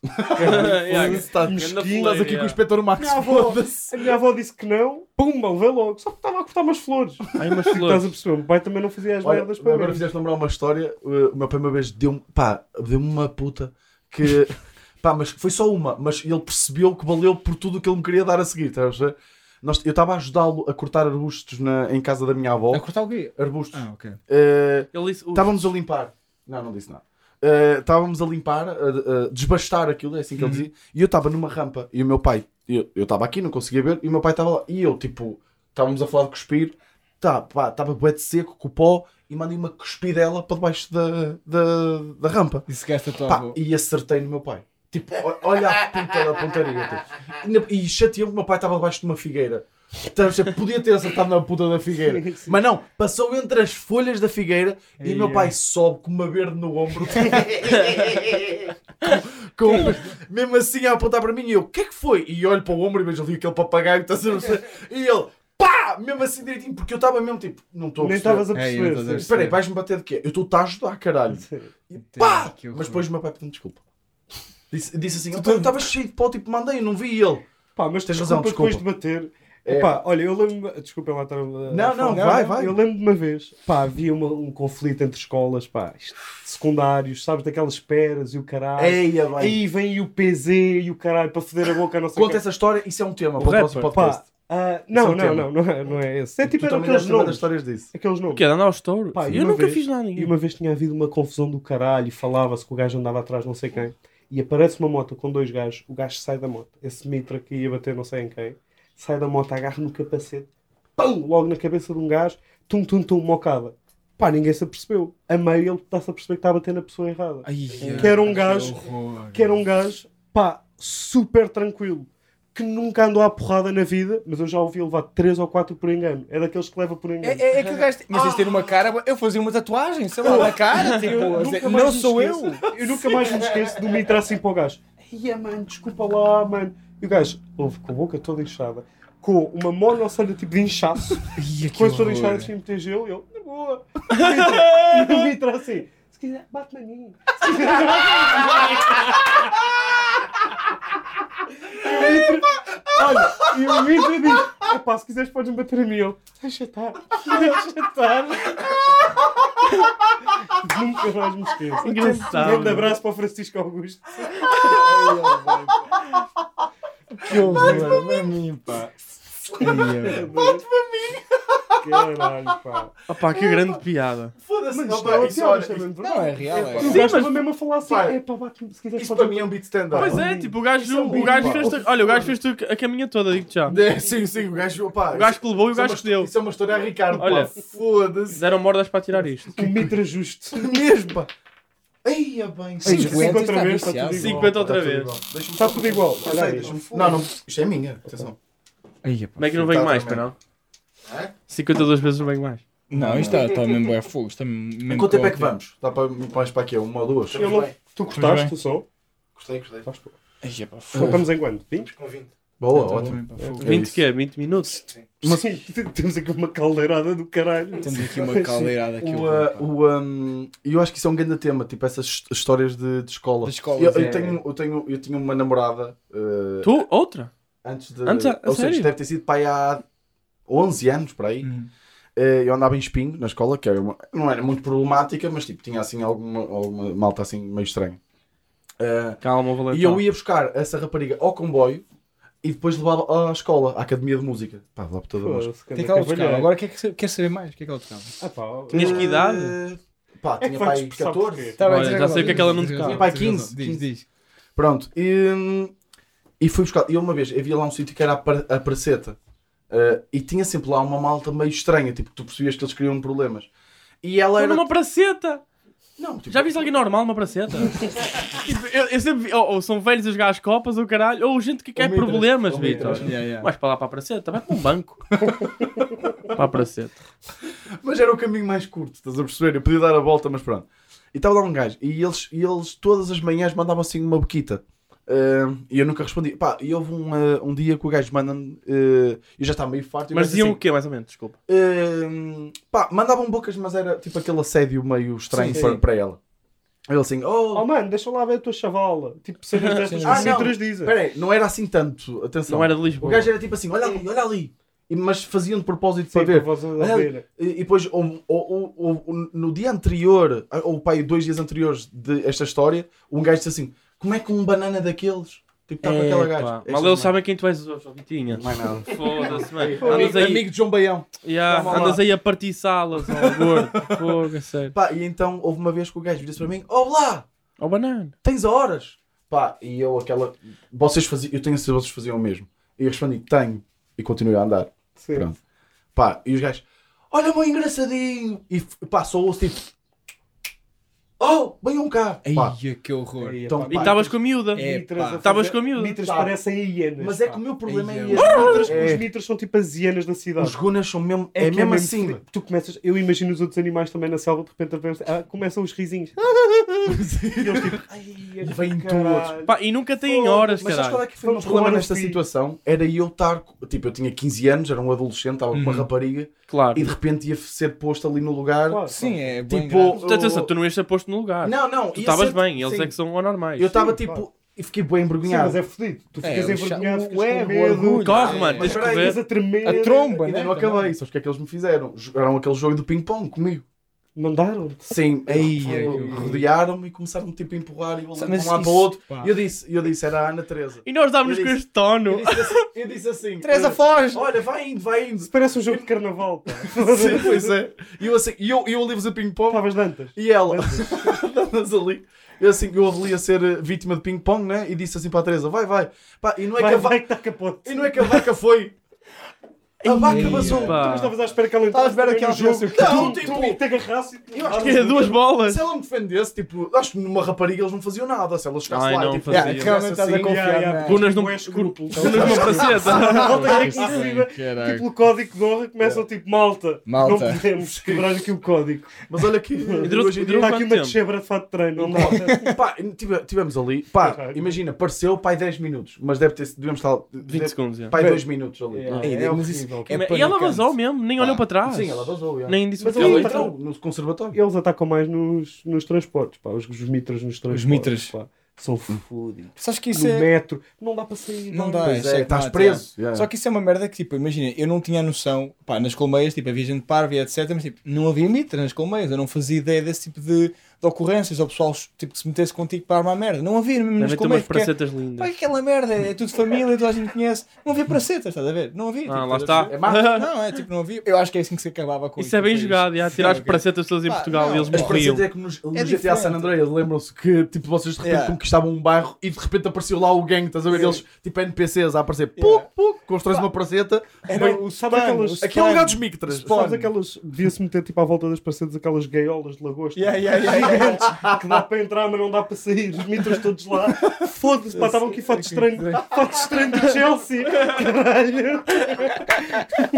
Mesquinho, estás aqui com o inspetor Max. Minha avó, foda-se. a minha avó disse que não, pumba, levei logo. Só que estava a cortar umas flores. Ai, umas Estás a flores. perceber? O meu pai também não fazia as Olha, merdas para agora mim. fizeste lembrar uma história. O meu pai uma vez deu-me, pá, deu-me uma puta que, pá, mas foi só uma, mas ele percebeu que valeu por tudo o que ele me queria dar a seguir, estás a ver? Nós, eu estava a ajudá-lo a cortar arbustos na, em casa da minha avó. A cortar o quê? Arbustos. Ah, ok. Uh, Ele disse. "Uf, Estávamos a limpar. Não, não disse nada. Uh, estávamos a limpar, a, a desbastar aquilo, é assim que ele dizia. E eu estava numa rampa. E o meu pai, eu estava aqui, não conseguia ver. E o meu pai estava lá. E eu, tipo, estávamos a falar de cuspir. Tá, pá, estava bué de seco, com o pó. E mandei uma cuspidela para debaixo da, da, da rampa. E se Pá, e acertei no meu pai. Tipo, olha a puta da pontaria. Tipo. E, E chateei-me que o meu pai estava debaixo de uma figueira. Estás a? Podia ter acertado na puta da figueira. Sim, sim. Mas não, passou entre as folhas da figueira e o meu ai. pai sobe com uma verde no ombro. com, com- mesmo assim a apontar para mim e eu, o que é que foi? E olho para o ombro e vejo ali aquele papagaio que está a ser. E ele, pá! Mesmo assim direitinho, porque eu estava mesmo tipo, não estou a Nem perceber. estavas a É, perceber. não estás a sim. Espera aí, vais-me bater de quê? Eu estou-te a ajudar, caralho. E pá! Mas depois o meu pai pediu desculpa. Disse, disse assim, "Opa, eu estava cheio de pó, tipo, mandei, eu não vi ele. Pá, mas Tens desculpa, razão, depois desculpa. de bater. É. Pá, olha, eu lembro. Desculpa lá estar a. Não, não, falar. vai, vai. Eu lembro de uma vez, pá, havia uma- um conflito entre escolas, pá, isto, secundários, sabes, daquelas esperas e o caralho. Eia, bem. Aí vem o PZ e o caralho para foder a boca, não sei Conta quê. essa história, isso é um tema O para o próximo podcast. Pá, ah, Isso é não, não, não, não é, não é esse. É tipo tu eram também aqueles uma das nomes. histórias disso. Aqueles nomes. quê? Andar aos touros? Pá, e Eu nunca vez- fiz nada a E ninguém. uma vez tinha havido uma confusão do caralho e falava-se que o gajo andava atrás não sei quem. E aparece uma moto com dois gajos, o gajo sai da moto. Esse mitra que ia bater não sei em quem, sai da moto, agarra no capacete, pum, logo na cabeça de um gajo, tum, tum, tum, mocada. Pá, ninguém se apercebeu. A meio ele está-se a perceber que está a bater na pessoa errada. Ai, Que era um gajo- horror. Que era um gajo, pá, super tranquilo. Que nunca andou à porrada na vida, mas eu já ouvi levar 3 ou 4 por engano. É daqueles que leva por É, engano. é, é que o gajo. Mas isto ter uma cara. Eu fazia uma tatuagem, sei lá, na cara. Tipo, Eu a dizer, mais não me sou eu. esqueço- Eu nunca mais me esqueço do Mitra assim para o gajo. Ia, mano, desculpa lá, mano. E o gajo, ouve, com a boca toda inchada, com uma monocelha tipo de inchaço, com a toda inchada assim, meter gelo, e ele, na boa. E o Mitra assim, se quiser, bate-me a mim. Se quiser, bate-me a mim. E o Mitra, olha, e o Mitra diz, epá, se quiseres podes-me bater a mim. Ele, deixa estar, deixa estar. Nunca mais me esqueço. Engraçado. Um grande abraço para o Francisco Augusto. Que horror. Para mim, pá. Ai, Caralho, pá. Opá, que grande piada. Foda-se, não, pá, é isso, piada, olha, isto é isso- mesmo Não, é real. É. Sim, estava mas- mesmo a falar assim, é pá, bate-me, se quiseres isso para mim é um beat stand-up. Pois é, tipo, o gajo, é um o gajo fez Olha, o gajo fez a caminha toda, digo-te já. É, sim, sim, o gajo, pá, O gajo que levou e o é gajo que deu. Isso é uma história a Ricardo, Olha. foda-se. Deram mordas para tirar isto. Um mitra justo. Mesmo, pá. Eia bem, Ei, sim, cinco Cinquenta outra está vez, está viciado. tudo igual. 50 outra vez. Está só- tudo igual. Olha aí. Não, não, isto é minha, atenção. Pá. Como é que não venho Tá mais, para não? Hã? 52 vezes não venho mais. Não, isto está está mesmo bem fogo. Está mesmo Em quanto tempo é que vamos? Dá para mais para aqui? Uma ou duas? Eu não- bem. Tu cortaste o som? Gostei, gostei. Estás pô. Ai, pá, fogo. Estamos em quando? 20? Estamos com 20. Boa, ótimo. bem, pá, fogo. 20 isso. quê? 20 minutos? Sim, temos aqui uma caldeirada do caralho. Temos aqui uma caldeirada aqui. O, uh, o, um, eu acho que isso é um grande tema, tipo essas his- histórias de, de escola. De escolas, eu, eu é. tenho, eu, tenho, eu tinha uma namorada uh, Tu? Outra? antes de. Antes, a- a ou seja, sério? deve ter sido para aí há 11 anos, por aí. Hum. Uh, eu andava em espinho na escola, que era uma- não era muito problemática, mas tipo, tinha assim alguma, alguma malta assim meio estranha. Uh, Calma, vou ler. e eu ia buscar essa rapariga ao comboio e depois levava à escola, à academia de música. Pá, lá por toda a música. O que é que ela tocava? Agora quer, que- quer saber mais? O que é que ela tocava? Ah, pá, Tinhas que idade? Uh, Pá, É tinha pai expressar 14. porquê. Tá bem, já sei o que é que ela não tocava. Pai, tens razão. 15, Diz, 15. diz. Pronto, e, hum, e fui buscar. E uma vez havia lá um sítio que era a, pra- a Praceta. Uh, e tinha sempre lá uma malta meio estranha, tipo, tu percebias que eles criam problemas. E ela Era era. uma praceta! Não, tipo, Já viste alguém normal numa praceta? Tipo, eu, eu sempre vi, ou, ou são velhos a jogar as copas, ou caralho, ou gente que quer problemas, ou Vitor. Yeah, yeah. Vais para lá para a praceta, vai para um banco. para a praceta. Mas era o caminho mais curto, estás a perceber? Eu podia dar a volta, mas pronto. E estava lá um gajo, e eles, e eles todas as manhãs mandavam assim uma boquita. Uh, e eu nunca respondi. Pá, e houve um, uh, um dia que o gajo manda uh, eu já estava meio farto. o Mas diziam assim, o quê, mais ou menos? Desculpa. Uh, pá, mandavam bocas, mas era tipo aquele assédio meio estranho Sim, para, sim. para ela. Ele assim, Oh oh, mano, deixa lá ver a tua chavala. Tipo, que os sim. Ah, dizem. espera aí, não era assim tanto, atenção. Não era de O Lisboa. gajo era tipo assim, olha ali, olha ali. E- Mas faziam de propósito Sim, para ver. Olha. E e depois, ou, ou- ou- ou- no dia anterior, ou pai, dois dias anteriores de esta história, um gajo disse assim: Como é que um banana daqueles tipo, está com aquela gaja? Mal eles não- sabem quem tu és Vitinha. Não é nada. Foda-se, mano. Amigo, Andas aí, amigo de João Baião. Yeah, Toma lá. andas aí a partir salas, ó, gordo. Fogo, sério. Pá, e então houve uma vez que o gajo disse para mim: Olá, Ó banana. tens horas? Pá, e eu aquela. Vocês faziam, eu tenho a certeza que vocês faziam o mesmo. E eu respondi: Tenho. E continuei a andar. Sim. Pronto. Pá, e os gajos, olha, bem engraçadinho. E pá, só ouço tipo, oh, venham cá. Pá, Ai, que horror. Então, pá, E estavas com a miúda. É, pá. Estavas com a miúda. Mitras Tá. parecem hienas. mas é pá. que o meu problema é Os esse. mitras, É. os mitras são tipo as hienas da cidade. Os gunas são mesmo, é, que mesmo assim. Tu começas, eu imagino os outros animais também na selva, de repente ah, começam os risinhos. e eles tipo, ai, é E vêm caralho. Pá, e nunca têm Fogo, horas, Mas sabes qual caralho. é que foi o meu problema nesta filho. situação? Era eu estar, tipo, eu tinha 15 anos, era um adolescente, estava com uma Uhum. rapariga Claro. e de repente ia ser posto ali no lugar. Sim, é bem Tipo, atenção, tu não ias ser posto no lugar. Não, não. Tu estavas ser- bem, eles sim. é que são anormais. Eu estava Sim, tipo, claro. e fiquei bem Sim, envergonhado. mas é fodido. Tu ficas É, o cha- envergonhado, ficas com medo. Corre, É, mano, é. tens que Peraí, ver. ficas a tremer. A tromba, Ainda né? não acabei, sabes o que é que eles me fizeram? Jogaram aquele jogo do ping-pong comigo. Mandaram. Sim, horror. rodearam-me e começaram tipo a empurrar e um lado isso- para o outro. pá. E eu disse, eu disse, era a Ana Teresa. E nós dávamos Eu com disse- este tono. Eu disse assim, eu disse assim Teresa, eh, foge! Olha, vai indo, vai indo. Isso parece um jogo de carnaval, pá. Sim, pois é. E eu assim, e eu, e eu ali a fazer ping-pong Estavas dantas. e ela, andas ali. Eu assim, eu ali a ser eh, vítima de ping-pong, né? E disse assim para a Teresa, vai, vai. Pá, e não é que a vaca, vai que está capote. e não é que a vaca foi. A vaca basou. Tu não estavas à espera que ela Estava à entrasse espera que ela jogo. Não, tipo- tu te agarrasse e Eu acho Que é duas bolas. Se ela me defendesse, tipo, acho que numa rapariga eles não faziam nada. Se ela chegasse lá, não tipo, Yeah, realmente estás a assim, confiar Gunas não- Não é escrúpulos. Gunas numa praceta. A malta é que tipo o código de honra, começam tipo, malta, Malta. não podemos quebrar aqui o código. Mas olha que durou- Está aqui uma descebra de fato de treino, não pá, tive- tivemos ali, pá, imagina, pareceu, pai, 10 minutos, mas deve ter, devemos estar, 20 deve, segundos. é. pai, 2 minutos ali. É mas isso horrível. é E ela vazou mesmo, nem olhou para trás. Sim, ela vazou, yeah. Nem disse Mas o que ele Ela ela entrou. entrou no conservatório. Eles atacam mais nos, nos transportes, pá. Os, os mitras nos transportes. mitras. pá. São fodidos. Sabes que isso No é. metro. Não dá para sair. Não pá. dá, é, é que estás preso. é. Yeah. Só que isso é uma merda que, tipo, imagina, eu não tinha noção, pá, nas colmeias, tipo, havia gente parva e etc, mas, tipo, não havia mitra nas colmeias, eu não fazia ideia desse tipo de, de ocorrências, ou pessoal, tipo, que se metesse contigo para armar merda, não havia mesmo ter umas porque, pracetas pá, lindas. aquela merda, é tudo família, toda a gente conhece, não havia pracetas, estás a ver? Não havia, tipo, Ah, lá está. É má. Não, é tipo, não havia, eu acho que é assim que se acabava com Isso é bem jogado, já. Tirar as pracetas todas em Pá, Portugal não, e eles As morriam. pracetas é como nos, no É GTA San. Andreas, lembram-se que tipo, vocês de repente Yeah. conquistavam um bairro e de repente apareceu lá o gang, estás a ver? Sim. Eles tipo NPCs a aparecer, Yeah. puk, puk, constróis uma praceta. Era Bem, o sabe spam, aquelas- é um lugar dos mictras. Sabes aquelas. Devia-se meter tipo à volta das paredes aquelas gaiolas de lagosta. Yeah, yeah, yeah, yeah. Que dá para entrar, mas não dá para sair. Os mitras todos lá. Foda-se, pá, estavam aqui fotos estranhos. Fotos estranhos do Chelsea. Caralho.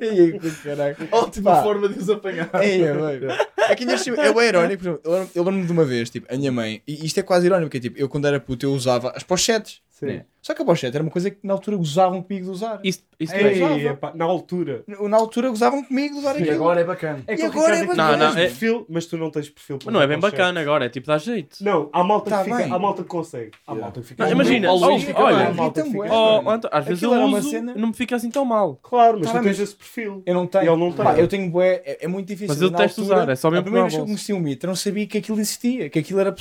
Ei, caralho. Ótima Pá. forma de os apanhar. É, é, bem. É que é bem irónico, por exemplo, eu lembro- eu lembro-me de uma vez, tipo, a minha mãe, e isto é quase irónico, porque tipo, eu quando era puto eu usava as pochetes. Sim. né? Só que a pochete era uma coisa que na altura gozavam comigo de usar. Isso, isso Ei, também. Ei, epá, na altura. Na altura gozavam comigo de usar E aquilo. agora é bacana. É E agora é bacana. Não, não, é- perfil, mas tu não tens perfil. para Mas não é bem bacana agora, é tipo dá jeito. Não, há malta Tá que fica, há malta que consegue. Há Yeah. malta que fica. Não, imagina, Ao oh, Luís fica olha, bem, malta que fica- é. Oh, Anto- às vezes Aquilo eu era uma uso, cena- não me fica assim tão mal. Claro, mas Tá tu tens esse perfil. Eu não tenho. Ele não tem. Eu tenho bué, é, é muito difícil. Mas eu altura, usar, é só mesmo A primeira para vez que eu a conheci o Mitra, eu não sabia que aquilo existia, que aquilo era.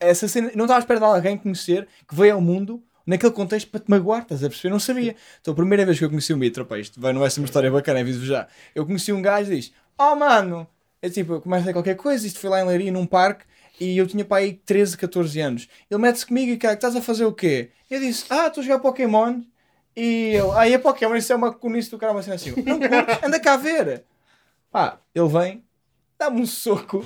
essa cena, não estava à espera de alguém conhecer que veio ao mundo naquele contexto para te magoar, estás a perceber? Não sabia. Então a primeira vez que eu conheci o Mitra, pá, isto vai, não ser uma história bacana, aviso já. Eu conheci um gajo e diz: Oh mano, é tipo, eu começo a qualquer coisa, isto foi lá em Leiria, num parque. E eu tinha pai aí 13, 14 anos. Ele mete-se comigo e cara, estás a fazer o quê? Eu disse, ah, estou a jogar Pokémon. E ele, aí é Pokémon, isso é uma cunice do cara, uma cena assim. Não curtes? Anda cá ver. Pá, ele vem, dá-me um soco.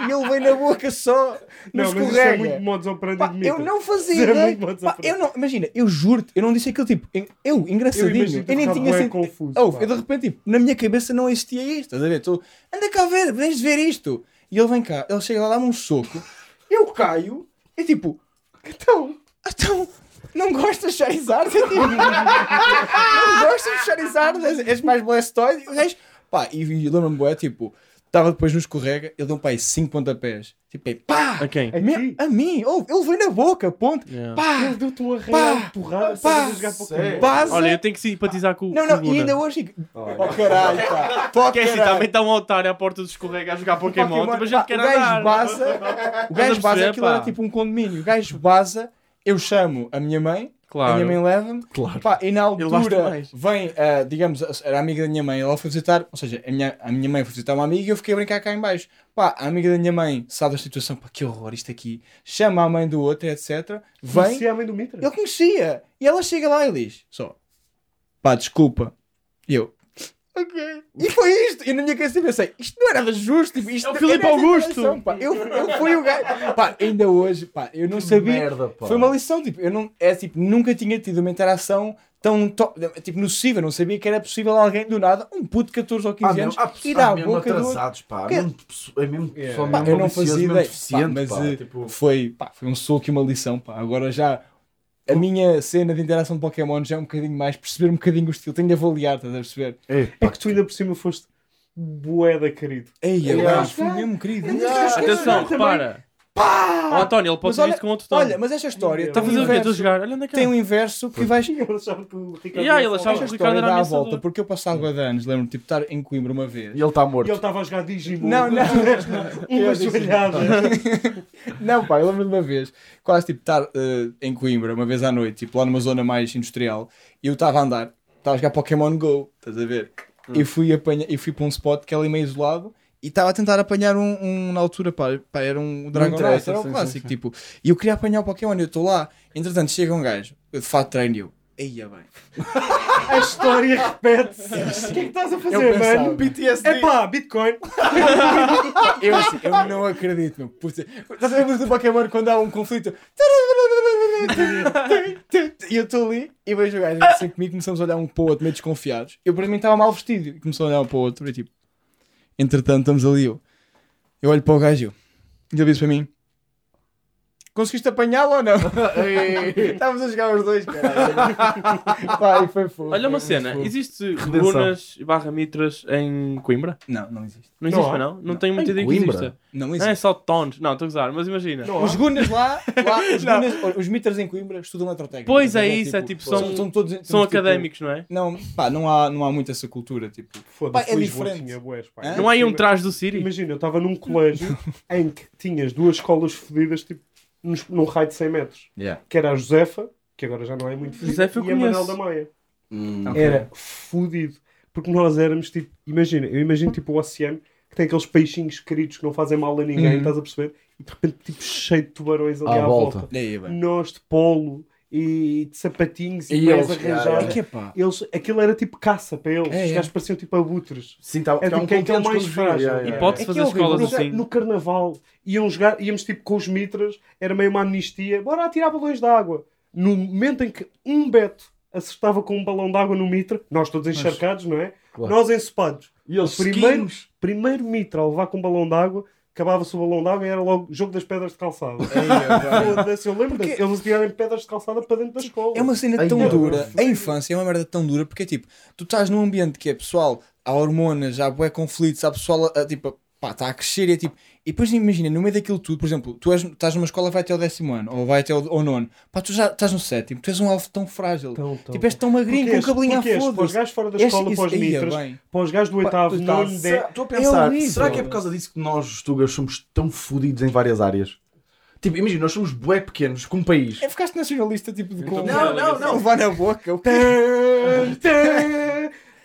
e ele vem na boca só, não mas isso é muito modus operandi Pá, de Mitra. eu não fazia Isso é ideia. modus Pá, eu não, imagina, eu juro-te, eu não disse aquilo tipo, eu, eu, engraçadinho, eu, que nem tinha sentido. confuso, Oh, eu de repente, tipo, na minha cabeça não existia isto, estás a ver? Tô, anda cá ver, vens ver isto. E ele vem cá, ele chega lá, dá-me um soco, eu caio, e tipo, então, então, não gostas de Charizard? Eu, não gostas de Charizard? És, mais Blastoise? E o gajo, pá, e, e lembro-me, bué, tipo, estava depois no escorrega, ele deu um pá aí 5 pontapés, tipo, aí, pá, A quem? A ti? a mim, oh, ele veio na boca, ponto, Yeah. pá, Ele deu-te um de porrada pá? Baza. Olha, eu tenho que simpatizar com, Não, com não, o e ainda hoje. Olha. Oh caralho, pá. Pô, Que é assim, também está um otário à porta do escorrega a jogar Pokémon, Pokémon, mas a pá, gente quer o gajo andar. baza, o gajo baza, aquilo era tipo um condomínio. O gajo baza, eu chamo a minha mãe, a Claro. minha mãe leva-me, Claro. pá, e na altura mais. vem, ah, digamos, era amiga da minha mãe, ela foi visitar, ou seja, a minha, a minha mãe foi visitar uma amiga e eu fiquei a brincar cá em baixo. Pá, a amiga da minha mãe sabe da situação, pá, que horror isto aqui, chama a mãe do outro, etc. Vem, Conhecia a mãe do Mitra? ele conhecia. E ela chega lá e diz: Só, pá, desculpa. E eu, ok. E foi isto. E na minha cabeça eu pensei: Isto não era justo. Tipo, isto É o eu Filipe Augusto. pá. Eu, eu fui o gajo. Pá, ainda hoje, pá, eu não sabia. Merda, pá. Foi uma lição, tipo, eu não, é tipo, nunca tinha tido uma interação tão to- tipo, nociva, não sabia que era possível alguém do nada, um puto de 14 ou 15 Ah, anos, mesmo, ir à mesmo boca do outro. atrasados, pá. Que- Mesmo, é mesmo Yeah. pessoal Pá, mesmo eu não fazia ideia, pá, deficiente, mas pá, eh, tipo, foi, pá, foi um soco e uma lição. Pá. Agora já a minha cena de interação de Pokémon já é um bocadinho mais perceber um bocadinho o estilo. Tenho de avaliar, estás a perceber? é, É que tu ainda por cima foste bué querido. Ei, Yeah. agora fui mesmo querido. Atenção, repara. Ó António, ele pode Mas dizer olha, isto com outro tom. olha, mas esta história Está a tem um, fazer o quê? Estou a inverso, jogar. Olha onde é que tem é. um inverso que vais. Ele achava que o Ricardo Yeah, ele achava que o Ricardo história era a volta, porque eu passado bué de anos, lembro-me tipo, de estar em Coimbra uma vez. E ele está E morto. ele estava a jogar Digimon. Não, não, Uma joelhada. Não, pá, eu lembro de uma vez, quase tipo, estar eh, em Coimbra, uma vez à noite, tipo, lá numa zona mais industrial, e eu estava a andar, estava a jogar Pokémon Go, estás a ver? E fui, apanha, e fui para um spot que é ali meio isolado, e estava a tentar apanhar um, um- na altura, pá, pá, era um Dragonite, interessa, era o sim, clássico, sim, sim. tipo, e eu queria apanhar o Pokémon, e eu estou lá, entretanto chega um gajo, de fato treino, e eu, eia bem, A história repete-se. O que é que estás a fazer, Eu pensava. mano? PTSD. É pá, Bitcoin. eu assim, eu não acredito, meu, puta, estás a ver do Pokémon quando há um conflito, e eu estou ali e vejo o gajo assim comigo, começamos a olhar um para o outro meio desconfiados. Eu para mim estava mal vestido e começou a olhar um para o outro e tipo, entretanto estamos ali eu. Eu olho para o gajo e ele disse para mim: Conseguiste apanhá-lo ou não? Estávamos a jogar os dois. Pá, e foi fofo. Olha uma cena, fofo. existe Redenção. runas barra mitras em Coimbra? Não, não existe. Não Não existe, não? Não Não. tenho muita ideia que Coimbra? exista. Não Não é existe. só tons. Não, estou a gozar, mas imagina. Não. Os gunas lá, lá os, gunas, os mitras em Coimbra estudam eletrotécnica. Pois é ver? isso, é tipo, são, são- são todos São tipo, académicos, não é? Não, pá, não há, não há muito essa cultura, tipo. Foda-se, é diferente. tinha bués, pá. Não há aí um traje do Siri? Imagina, eu estava num colégio em que tinhas duas escolas fodidas, tipo, nos- num raio de 100 metros. Yeah. Que era a Josefa, que agora já não é muito fodida, e a Manel da Maia. Hum. Era fodido. Porque nós éramos tipo, imagina, eu imagino tipo o oceano que tem aqueles peixinhos queridos que não fazem mal a ninguém, Uhum. estás a perceber? E de repente tipo cheio de tubarões ali À à, volta. volta. Nós de polo e de sapatinhos e, E eles, arranjados. yeah, É que é pá. Eles, aquilo era tipo caça para eles. É, Os é. gajos pareciam tipo abutres. Sim, tá, É tá tipo quem é que é mais frágil. yeah, E yeah. pode-se É fazer é escolas No, assim. no carnaval íamos, jogar, íamos tipo com os mitras, era meio uma amnistia, bora atirar balões de água. No momento em que um Beto acertava com um balão de água no mitra, nós todos encharcados, não é? Claro. Nós ensopados. E eles Primeiro, sequinhos. primeiro mitra a levar com um balão de água, acabava-se o balão de água e era logo jogo das pedras de calçada. Foda-se, eu lembro Porque- deles tirarem pedras de calçada para dentro da escola. É uma cena Ai, tão meu dura. Deus. A infância é uma merda tão dura porque é tipo, tu estás num ambiente que é pessoal, há hormonas, há bué conflitos, há pessoal a, tipo, pá, está a crescer e é tipo. E depois imagina, no meio daquilo tudo, por exemplo, tu és, estás numa escola vai até ao décimo ano, ou vai até ao, ao nono, pá, tu já estás no sétimo, tu és um alvo tão frágil. Tão, tão, tipo, és tão magrinho, com um cabelinho à és, para os gajos fora da escola, isso- para os ia mitras, para os gajos do oitavo, tu nono, estás- décimo. Será- Estou a pensar, horrível. será que é por causa disso que nós, os Tugas, somos tão fodidos em várias áreas? Tipo, imagina, nós somos bué pequenos, como país. É, ficaste nacionalista, tipo, de como. Não, não, não. Levar na boca.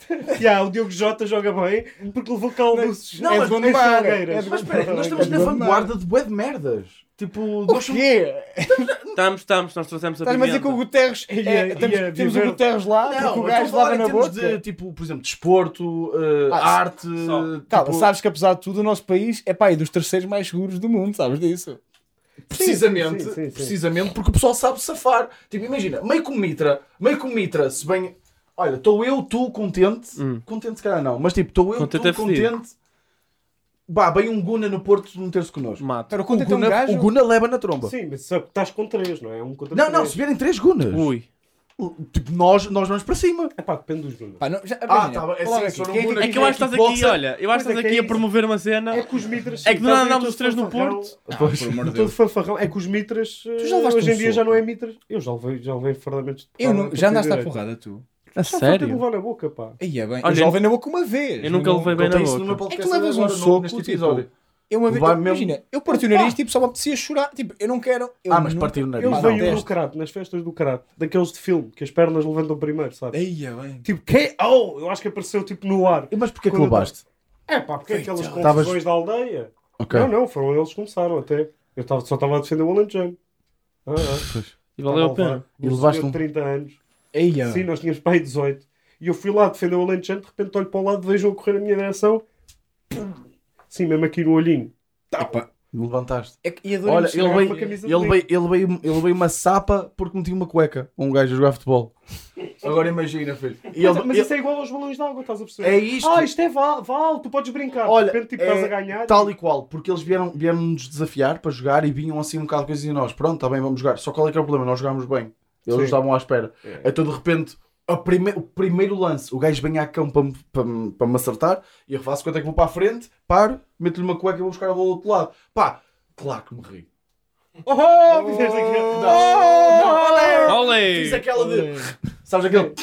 yeah, o Diogo Jota joga bem porque levou calbuços. Não, É mas- é de Mas espera, nós estamos É na de vanguarda de bué de merdas. Tipo, O quê? Estamos, estamos, nós trouxemos a Estás-me a dizer que o pimenta. Guterres. Ia- é, ia temos, temos o Guterres lá, Não, porque o gajo lava em na boca. de, tipo, por exemplo, desporto, eh, Ah, arte. só. Calma, tipo, sabes que apesar de tudo, o nosso país é pá, é dos terceiros mais seguros do mundo, sabes disso? Precisamente, Sim, sim, sim. precisamente porque o pessoal sabe safar. Tipo, imagina, meio com mitra, meio com mitra, se bem. Olha, estou eu, tu, contente. Hum. Contente, se calhar não, mas tipo, estou eu, Contente tu, é contente. Bah, bem um Guna no Porto meter-se connosco. Mato. Pero O quando tem um Guna, gajo. o Guna leva na tromba. Sim, mas estás com três, não é? Um contra Não, três. não, se vierem três Gunas, Ui. tipo, nós, nós vamos para cima. É pá, depende dos números. Pá, não, já, Ah, tá é assim, aqui, um é que- Guna É que eu acho que estás aqui, Kickboxer. olha, eu acho que Pois é estás que aqui é a promover uma cena. É que os mitras. É que sim, estás aí andámos os três no. Porto. Ah, de Todo fanfarrão. É que os mitras. Tu já levaste hoje em dia já não é mitras. Eu já levei, já levei fardamentos de Eu porrada não, já andaste à porrada, tu. A Só falta sério? levar na boca, pá. Aí é bem. Olha, eu já levei na boca uma vez. Eu nunca levei bem na boca. É que tu levas um soco, neste tipo, episódio. Eu uma vez, eu- mesmo- imagina, eu parti o nariz, tipo, só me apetecia chorar. Tipo, eu não quero. Eu Ah, mas nunca- partir o nariz. Eu no Detesto. karate, nas festas do karate. Daqueles de filme, que as pernas levantam primeiro, sabes? Aí é bem. Tipo, que Oh, eu acho que apareceu tipo no ar. E Mas porquê que levaste? É pá, porque aquelas confusões da aldeia. Não, não, foram eles que começaram até. Eu tava, só estava a defender o Alentejano. Ah, ah. E valeu a pena. E levaste senhor um- de 30 anos. É Sim, nós tínhamos pai 18. E eu fui lá defender o Alentejano, de repente olho para o lado, vejo-o correr na minha direção. Sim, mesmo aqui no olhinho. Epá, Levantaste. é que- e a dor Olha, ele uma veio, camisa de ele, veio, ele, veio, ele veio uma sapa porque metia uma cueca um gajo a jogar futebol. Agora imagina, filho. E Mas, ele- mas ele- isso é igual aos balões de água, estás a perceber? é isto. Ah, isto é val, val, tu podes brincar. Olha, de repente tipo, é estás a ganhar. Tal e qual, porque eles vieram, vieram nos desafiar para jogar e vinham assim um bocado de coisas e nós, pronto, está bem, vamos jogar. Só qual é que é o problema? Nós jogámos bem. Eles Sim. estavam à espera. É. Então de repente, a prime- o primeiro lance, o gajo vem à cão para, me- para, me- para me acertar e eu faço quanto é que vou para a frente, paro, meto-lhe uma cueca e vou buscar a bola do outro lado. Pá, claro que me ri. Oh, fizeste aquilo. Não, Olé! Fiz aquela de. Sabes aquele.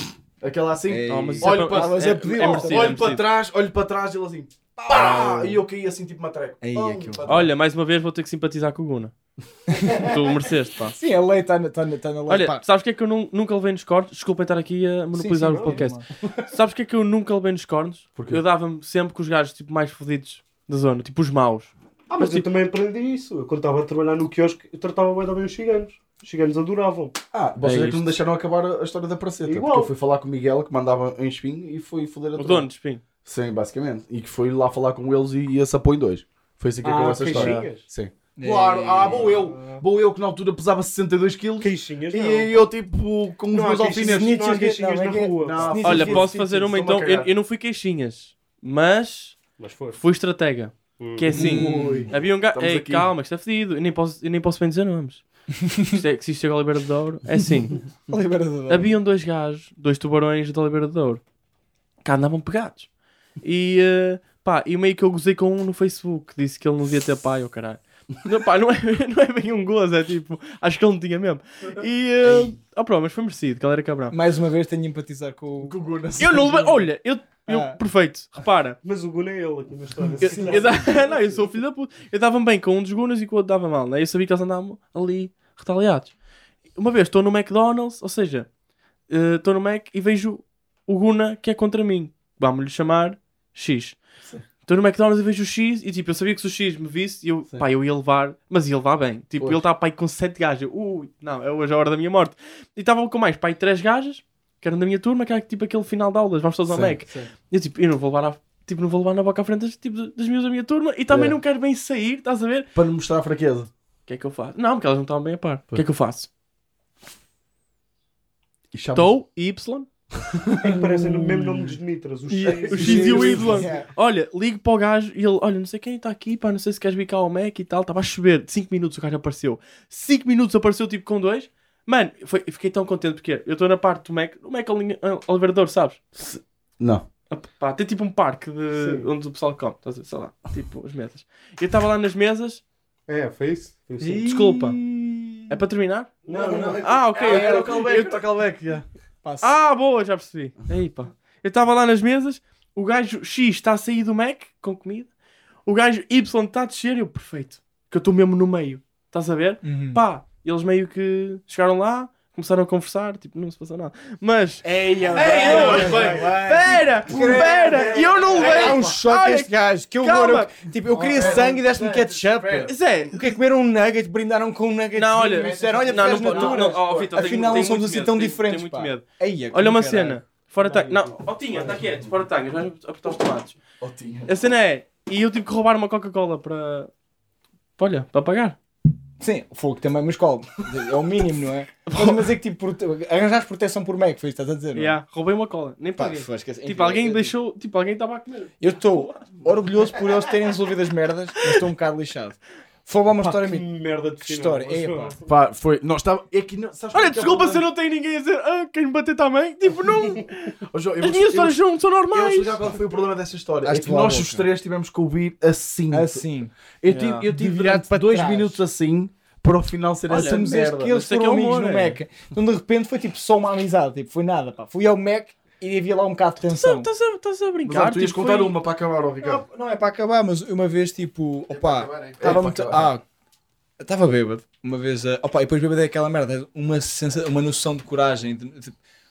Aquela assim. Ei. Oh, Olho é, para- é, é é, merecido, é olho trás, olho para trás e ele assim. Pá! E eu caí assim tipo matreco. Ei, Pum, para trás. Olha, mais uma vez vou ter que simpatizar com o Guna. tu mereceste, pá. Sim, a lei está na, tá na, tá na lei. Olha, pá. sabes o que é que eu nu- nunca levei nos cornos? Desculpem estar aqui a monopolizar sim, o não, podcast. Sabes o que é que eu nunca levei nos cornos? Porquê? Eu dava-me sempre com os gajos tipo, mais fodidos da zona, tipo os maus. Ah, mas eu também aprendi isso. Eu quando estava a trabalhar no quiosque, eu tratava bem também os ciganos. Os ciganos adoravam. Ah, vocês É é, que não isto. deixaram acabar a história da praceta. Igual. Porque eu fui falar com o Miguel que mandava em espinho e fui foder a O dono de espinho. Sim, basicamente. E que foi lá falar com eles e, e esse apoio em dois. Foi assim que acabou Ah, essa história. queixinhas? Sim. Claro, ah, vou eu. Vou eu que na altura pesava 62 kg. Queixinhas, E não. eu tipo com os Não meus alfinetes. não há queixinhas Não, é na que- rua. Não, Olha, posso fazer uma então. Eu, eu não fui queixinhas, mas Mas foi. fui estratega. Que é assim, Ui. havia um gajo. Ei, aqui. calma, isto é fedido. Eu nem posso, eu nem posso bem dizer nomes. Isto é, que se isto chega ao Oliveira de Douro, é assim. Haviam dois gajos, dois tubarões de Oliveira de Douro, que andavam pegados. E eh, pá, e meio que eu gozei com um no Facebook, que disse que ele não devia ter pai, ou caralho. Não, pá, não, é, não é bem um gozo, é tipo, acho que ele não tinha mesmo. E, eh, oh, pronto, mas foi merecido, que ele era cabrão. Mais uma vez tenho de empatizar com o. Com o Guna. Eu não levei, olha, eu, eu Ah. perfeito, repara. Mas o Guna é ele aqui na história. Eu, eu da- não, eu sou o filho da puta. Eu dava bem com um dos gunas e com o outro dava mal, né? Eu sabia que eles andavam ali retaliados. Uma vez estou no McDonald's, ou seja, eh, estou no Mac e vejo o Guna que é contra mim. Vamos-lhe chamar X. Estou no McDonald's e vejo o X e tipo, eu sabia que se o X me visse, eu, Sim. pá, eu ia levar, mas ia levar bem. Tipo, Pois. ele estava pai com 7 gajas. Ui, não, é hoje a hora da minha morte. E estava com mais pai 3 gajas, que eram da minha turma, que era tipo aquele final de aulas, vamos todos ao Mac. sim. Eu tipo, eu não vou levar a, tipo, não vou levar na boca à frente das, tipo, das minhas da minha turma e também É. não quero bem sair, estás a ver? Para não mostrar a fraqueza. O que é que eu faço? Não, porque elas não estavam bem a par. O que é que eu faço? Estou, Y, É que parecem no mesmo nome dos Mitras. O E- X, o X e o Y. Yeah. olha, ligo para o gajo e ele, olha, não sei quem está aqui, pá, não sei se queres vir cá ao Mac e tal, estava a chover, 5 minutos o gajo apareceu. 5 minutos apareceu tipo com dois. Mano, foi, fiquei tão contente porque eu estou na parte do Mac, o Mac Douro, sabes? Não. Ah, pá, tem tipo um parque de, Sim. onde o pessoal come, estás a ver? sei lá, tipo as mesas. Eu estava lá nas mesas, É, foi isso? Foi isso. Desculpa. é para terminar? Não, não, não. Ah, ok. Ah, era eu- o callback, eu- era o callback, yeah. Passa. Ah, boa, já percebi. Aí, pá. Eu estava lá nas mesas, o gajo X está a sair do Mac com comida, o gajo Y está a descer, eu, perfeito. Que eu estou mesmo no meio. Estás a ver? Uhum. Pá, eles meio que chegaram lá, começaram a conversar, tipo, não se passou nada. Mas, Eia, pera, pera, e eu não levei. É um choque este gajo. Que eu calma. agora. Tipo, eu queria sangue e deste-me ketchup. Zé, O que é comeram um nugget, brindaram com um nugget. Não, olha, disseram, olha, não, não, não, não, oh, Afinal, não somos muito assim tão diferentes. tenho muito medo. Olha uma caralho. cena. Fora tanque. Não, ó tinha, está quieto, fora tanque, vais apertar os tomates. Oh, tinha. A cena é, e eu tive que roubar uma Coca-Cola para. Olha, para pagar. Sim, fogo também, mas qual? É o mínimo, não é? Mas, mas é que tipo, prote... arranjaste proteção por Mac, foi estás a dizer? não é? Yeah, roubei uma cola, nem Pá, paguei. esquece. Tipo, Enfim, alguém eu- deixou. Tipo, alguém estava a comer. Eu estou orgulhoso por eles terem resolvido as merdas, mas estou um bocado lixado. Foi uma Pá, história que minha. merda de história. É, pá. Pá, foi. Nós estava. É que não. Sabes Olha, é que é desculpa se problema? não tem ninguém a dizer, ah, quem me bater também. Tipo, não. Ô, João, eu As vou- minhas eu- histórias são, são Eu normais. explicar qual foi o problema dessa história. Acho é que nós a os boca. três tivemos que ouvir assim. Assim. Eu tive, Yeah. eu tive virado durante para dois trás. minutos assim para o final ser Olha, essa Somos este merda. que eles Isso é que foram amigos humor, no é. Mac. Então de repente foi tipo só uma amizade, tipo, foi nada, pá. Fui ao Mac e havia lá um bocado de tensão. Estás a, estás a Mas, brincar? olha, tu ias tipo, contar foi- uma para acabar, ó, Ricardo. Não, não é para acabar, mas uma vez tipo, opa, acabar, é. estava É muito. acabar. Ah, estava bêbado. Uma vez, ah, opa, e depois bêbado é aquela merda, uma, sensa... uma noção de coragem.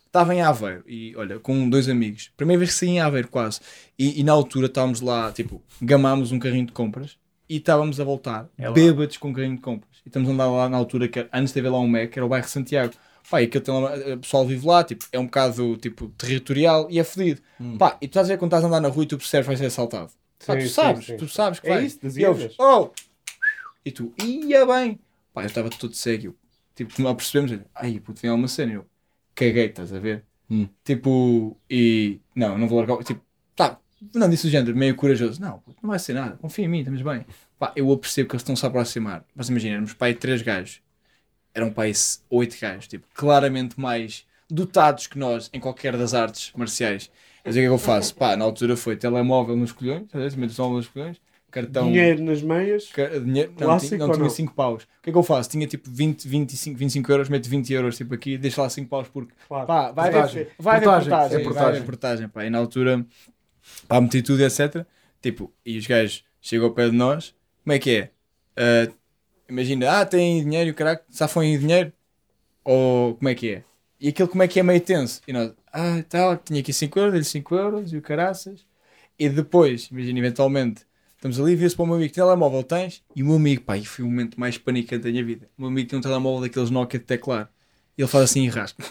Estava em Aveiro e olha, com dois amigos, primeira vez que saí em Aveiro quase. E, e na altura estávamos lá, tipo, gamámos um carrinho de compras e estávamos a voltar, É bêbados com um carrinho de compras. E estamos a andar lá na altura que antes teve lá um Mac, que era o bairro de Santiago. Pá, e lá, o pessoal vive lá, tipo, é um bocado tipo territorial e é fodido. Pá, e tu estás a ver quando estás a andar na rua e tu percebes que vais ser assaltado. Pá, Sim, tu sim, sabes, sim. tu sabes que É vai. isso, e ouves, oh! E tu, ia bem. Pá, eu estava todo cego. Tipo, não percebemos. Ai, puto, vem uma cena. Eu caguei, estás a ver? Hum. Tipo, e. Não, não vou largar. Tipo, tá. Não, disse o género, meio corajoso. Não, puto, não vai ser nada. Confia em mim, estamos bem. Pá, eu apercebo que eles estão-se a aproximar. Mas imagina, éramos pai três gajos. Eram pai oito gajos. Tipo, claramente mais dotados que nós em qualquer das artes marciais. Mas o que é que eu faço? Pá, na altura foi telemóvel nos colhões? Meto telemóvel nos colhões, cartão. Dinheiro nas meias. Ca- dinheiro, não, tinha, não tinha não? 5 paus. O que é que eu faço? Tinha tipo 20, 25, 25 euros, meto 20 euros tipo aqui, deixo lá 5 paus porque Claro. pá, vai Portagem. vai Portagem, portagem, é vai portagem. ver portagem, pá. E na altura, pá, meti tudo, etc. Tipo, e os gajos chegam ao pé de nós, como é que é? Ah, imagina, ah, tem dinheiro, caraca, safam em dinheiro? Ou como é que é? E aquilo como é que é meio tenso? E nós, ah, tal, tinha aqui 5 euros, dei-lhe 5 euros e o caraças. E depois, imagina, eventualmente, estamos ali, vê-se para o meu amigo, que telemóvel tens? E o meu amigo, pá, e foi o momento mais panicante da minha vida. O meu amigo tem um telemóvel daqueles Nokia de teclar. E ele faz assim e rasca.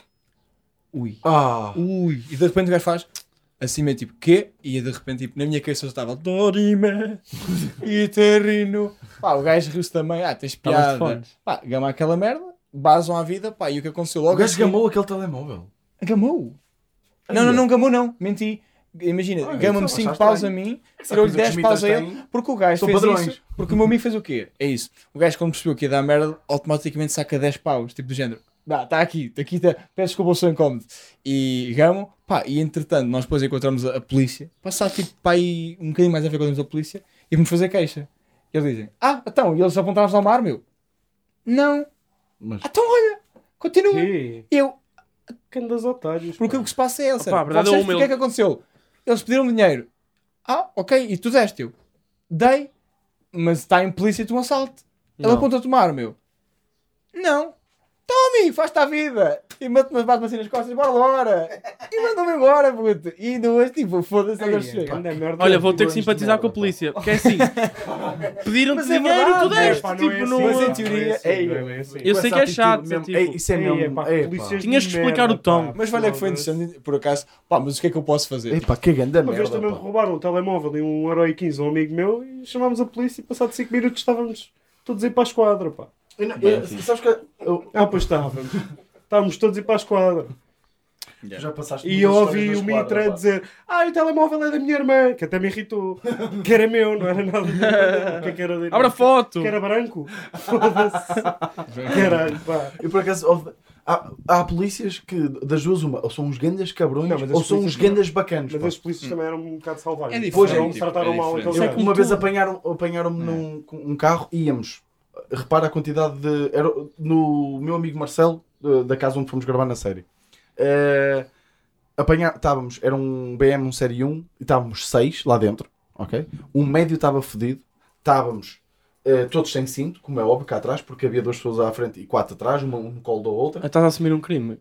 Ui, Ah, ui. E de repente o gajo faz assim meio tipo, quê? E de repente, tipo, na minha cabeça eu estava, Dorime, e terrino. Pá, o gajo riu-se também, ah, tens piada. Pá, gama aquela merda, basam à vida, pá, e o que aconteceu o logo? gajo a seguir- gamou aquele telemóvel. Gamou. Não, não, não gamou, não. Menti. Imagina, Ah, gama-me então 5 achaste paus a mim, tirou-lhe coisa que 10 os paus a ele, porque o gajo são fez padrões. isso. Porque o meu amigo fez o quê? É isso. O gajo, quando percebeu que ia dar merda, automaticamente saca 10 paus, tipo do género. Está aqui, está aqui, tá. peço desculpa, eu sou incómodo. E gamo, pá, e entretanto, nós depois encontramos a, a polícia, passar tipo, pá, aí um bocadinho mais a ver quando a polícia, e vamos fazer queixa. E eles dizem, ah, então, e eles apontaram-nos ao mar, meu? Não. Mas Ah, então olha, continua. Que? Eu, Que andas otários. porque pá. o que se passa é esse. Opa, verdade é Vocês, o que é que aconteceu? Eles pediram dinheiro. Ah, ok, e tu deste eu. Dei, mas está implícito um assalto. Ele Não. aponta a tomar, meu. Não. Tome, faz-te a vida. E mete-me bate assim nas costas e bora, bora. E mandou-me embora, puto. E duas, tipo, foda-se, agora é, chega. merda. Olha, vou ter que simpatizar com a merda, polícia. Porque é assim, pediram-te é dinheiro e tu deste. Não tipo, é não... Mas em teoria, é é. Eu sei que é atitude chato, tipo, isso é mesmo. é Tinhas que explicar merda, o tom. Mas olha que foi interessante, por acaso. Pá, mas o que é que eu posso fazer? Ei, pá, que grande Uma vez merda. também roubaram um telemóvel e um e 15 a um amigo meu e chamámos a polícia e passado 5 minutos estávamos todos a ir para a esquadra, pá. Eu não- eu- Sabes que eu- Ah, pois estávamos. Estávamos todos a ir para a esquadra. tu já passaste E eu ouvi o Mitra dizer Ah, o telemóvel é da minha irmã, que até me irritou. Que era meu, não era nada que é que era irmã? Abra foto! Que era branco. Foda-se. Caralho, pá. Eu por acaso houve- há, há polícias que das duas uma, ou são uns gandas cabrões Não, ou são uns gandas bacanas. Mas pá. as polícias também eram um bocado selvagens. É Pois é, tipo, trataram é mal diferente. aqueles Eu, gajos. uma vez apanharam- apanharam-me num com um carro e íamos. Repara a quantidade de. Era no meu amigo Marcelo, da casa onde fomos gravar na série. Eh, apanhar, estávamos, era um BM, um Série 1, e estávamos 6 lá dentro, ok? Um médio estava fedido, estávamos eh, todos sem cinto, como é óbvio, cá atrás, porque havia duas pessoas à frente e quatro atrás, uma um no colo da outra. Estás a assumir um crime.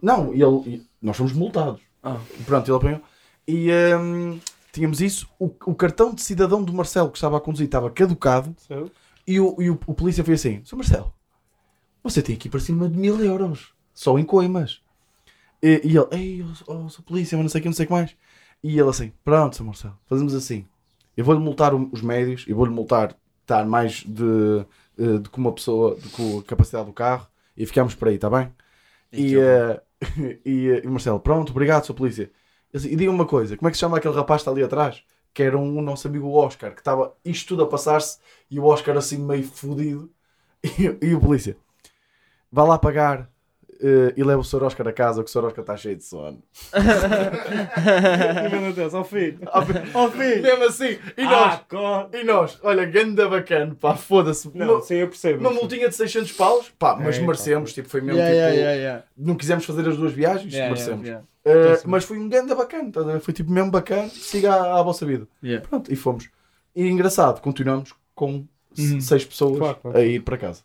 Não, e ele, e nós fomos multados. Ah. Pronto, ele apanhou. E hum, tínhamos isso. O, o cartão de cidadão do Marcelo que estava a conduzir estava caducado. Certo? E o, e o, o polícia foi assim: Sr. Marcelo, você tem aqui para cima de mil euros, só em coimas. E, e ele, ei, oh, oh, sou polícia, mas não sei o que, não sei o que mais. E ele assim: Pronto, Sr. Marcelo, fazemos assim. Eu vou-lhe multar os médios e vou-lhe multar estar mais de, eh, de que uma pessoa, de com a capacidade do carro e ficamos por aí, está bem? E, eh, e, eh, e o Marcelo, pronto, obrigado, sou polícia. Eu disse, E diga uma coisa, como é que se chama aquele rapaz que está ali atrás? Que era um, nosso amigo Oscar, que estava isto tudo a passar-se e o Oscar assim meio fodido. E, e o polícia, vá lá pagar eh, e leva o Sr. Oscar a casa, que o Sr. Oscar está cheio de sono. E meu Deus, ao filho. Ao filho. Mesmo assim, e Ah, nós, co- e nós, olha, ganda bacana, pá, foda-se. Não, Uma- sim, eu percebo. Uma multinha de 600 paus, pá, mas É, pá. merecemos, tipo, foi mesmo Yeah, tipo, yeah, yeah, yeah. não quisemos fazer as duas viagens, Yeah, merecemos. yeah, Uh, mas foi um ganda bacana, a ver? foi tipo mesmo bacana, siga à, à vossa vida. Yeah. Pronto, e fomos. E engraçado, continuamos com Uhum. seis pessoas Claro, claro. a ir para casa.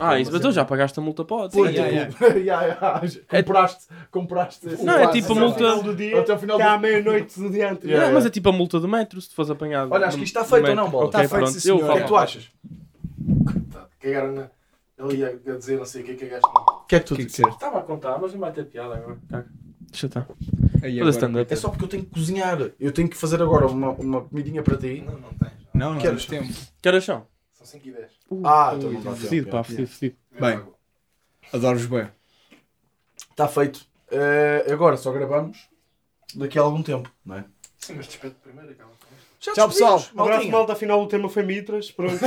Ah, isso, mas tu já pagaste a multa, pode. Sim, tipo, yeah, yeah, yeah, compraste, compraste. esse Não, é passe. tipo Até ao multa- final do dia, Até ao final do- à meia-noite do dia anterior. Yeah. Não, mas é tipo a multa do metro, se tu fores apanhado. Olha, acho que isto está feito ou não, Bola? Está feito, pronto. sim, eu senhor. O que é que tu achas? Tá, Cagaram na. Ele ia a dizer não sei o que, cagaste. O que é que tu Que que disseste? Estava a contar, mas não vai ter piada agora. Caga. Deixa estar. Aí Fazer agora- stand-up. É só porque eu tenho que cozinhar. Eu tenho que fazer agora uma, uma comidinha para ti. Não, não tens. Não, não Queres? temos tempo. Que horas são? São 5 e 10. Ah, então não dá tempo, Fedido, pá, fedido, fedido. Bem. Adoro-vos bem. Está feito. Eh, agora só gravamos daqui a algum tempo, não é? Sim, mas despede primeiro. Já Tchau, pessoal. Um abraço, malta. Afinal, o tema foi Mitras. Pronto.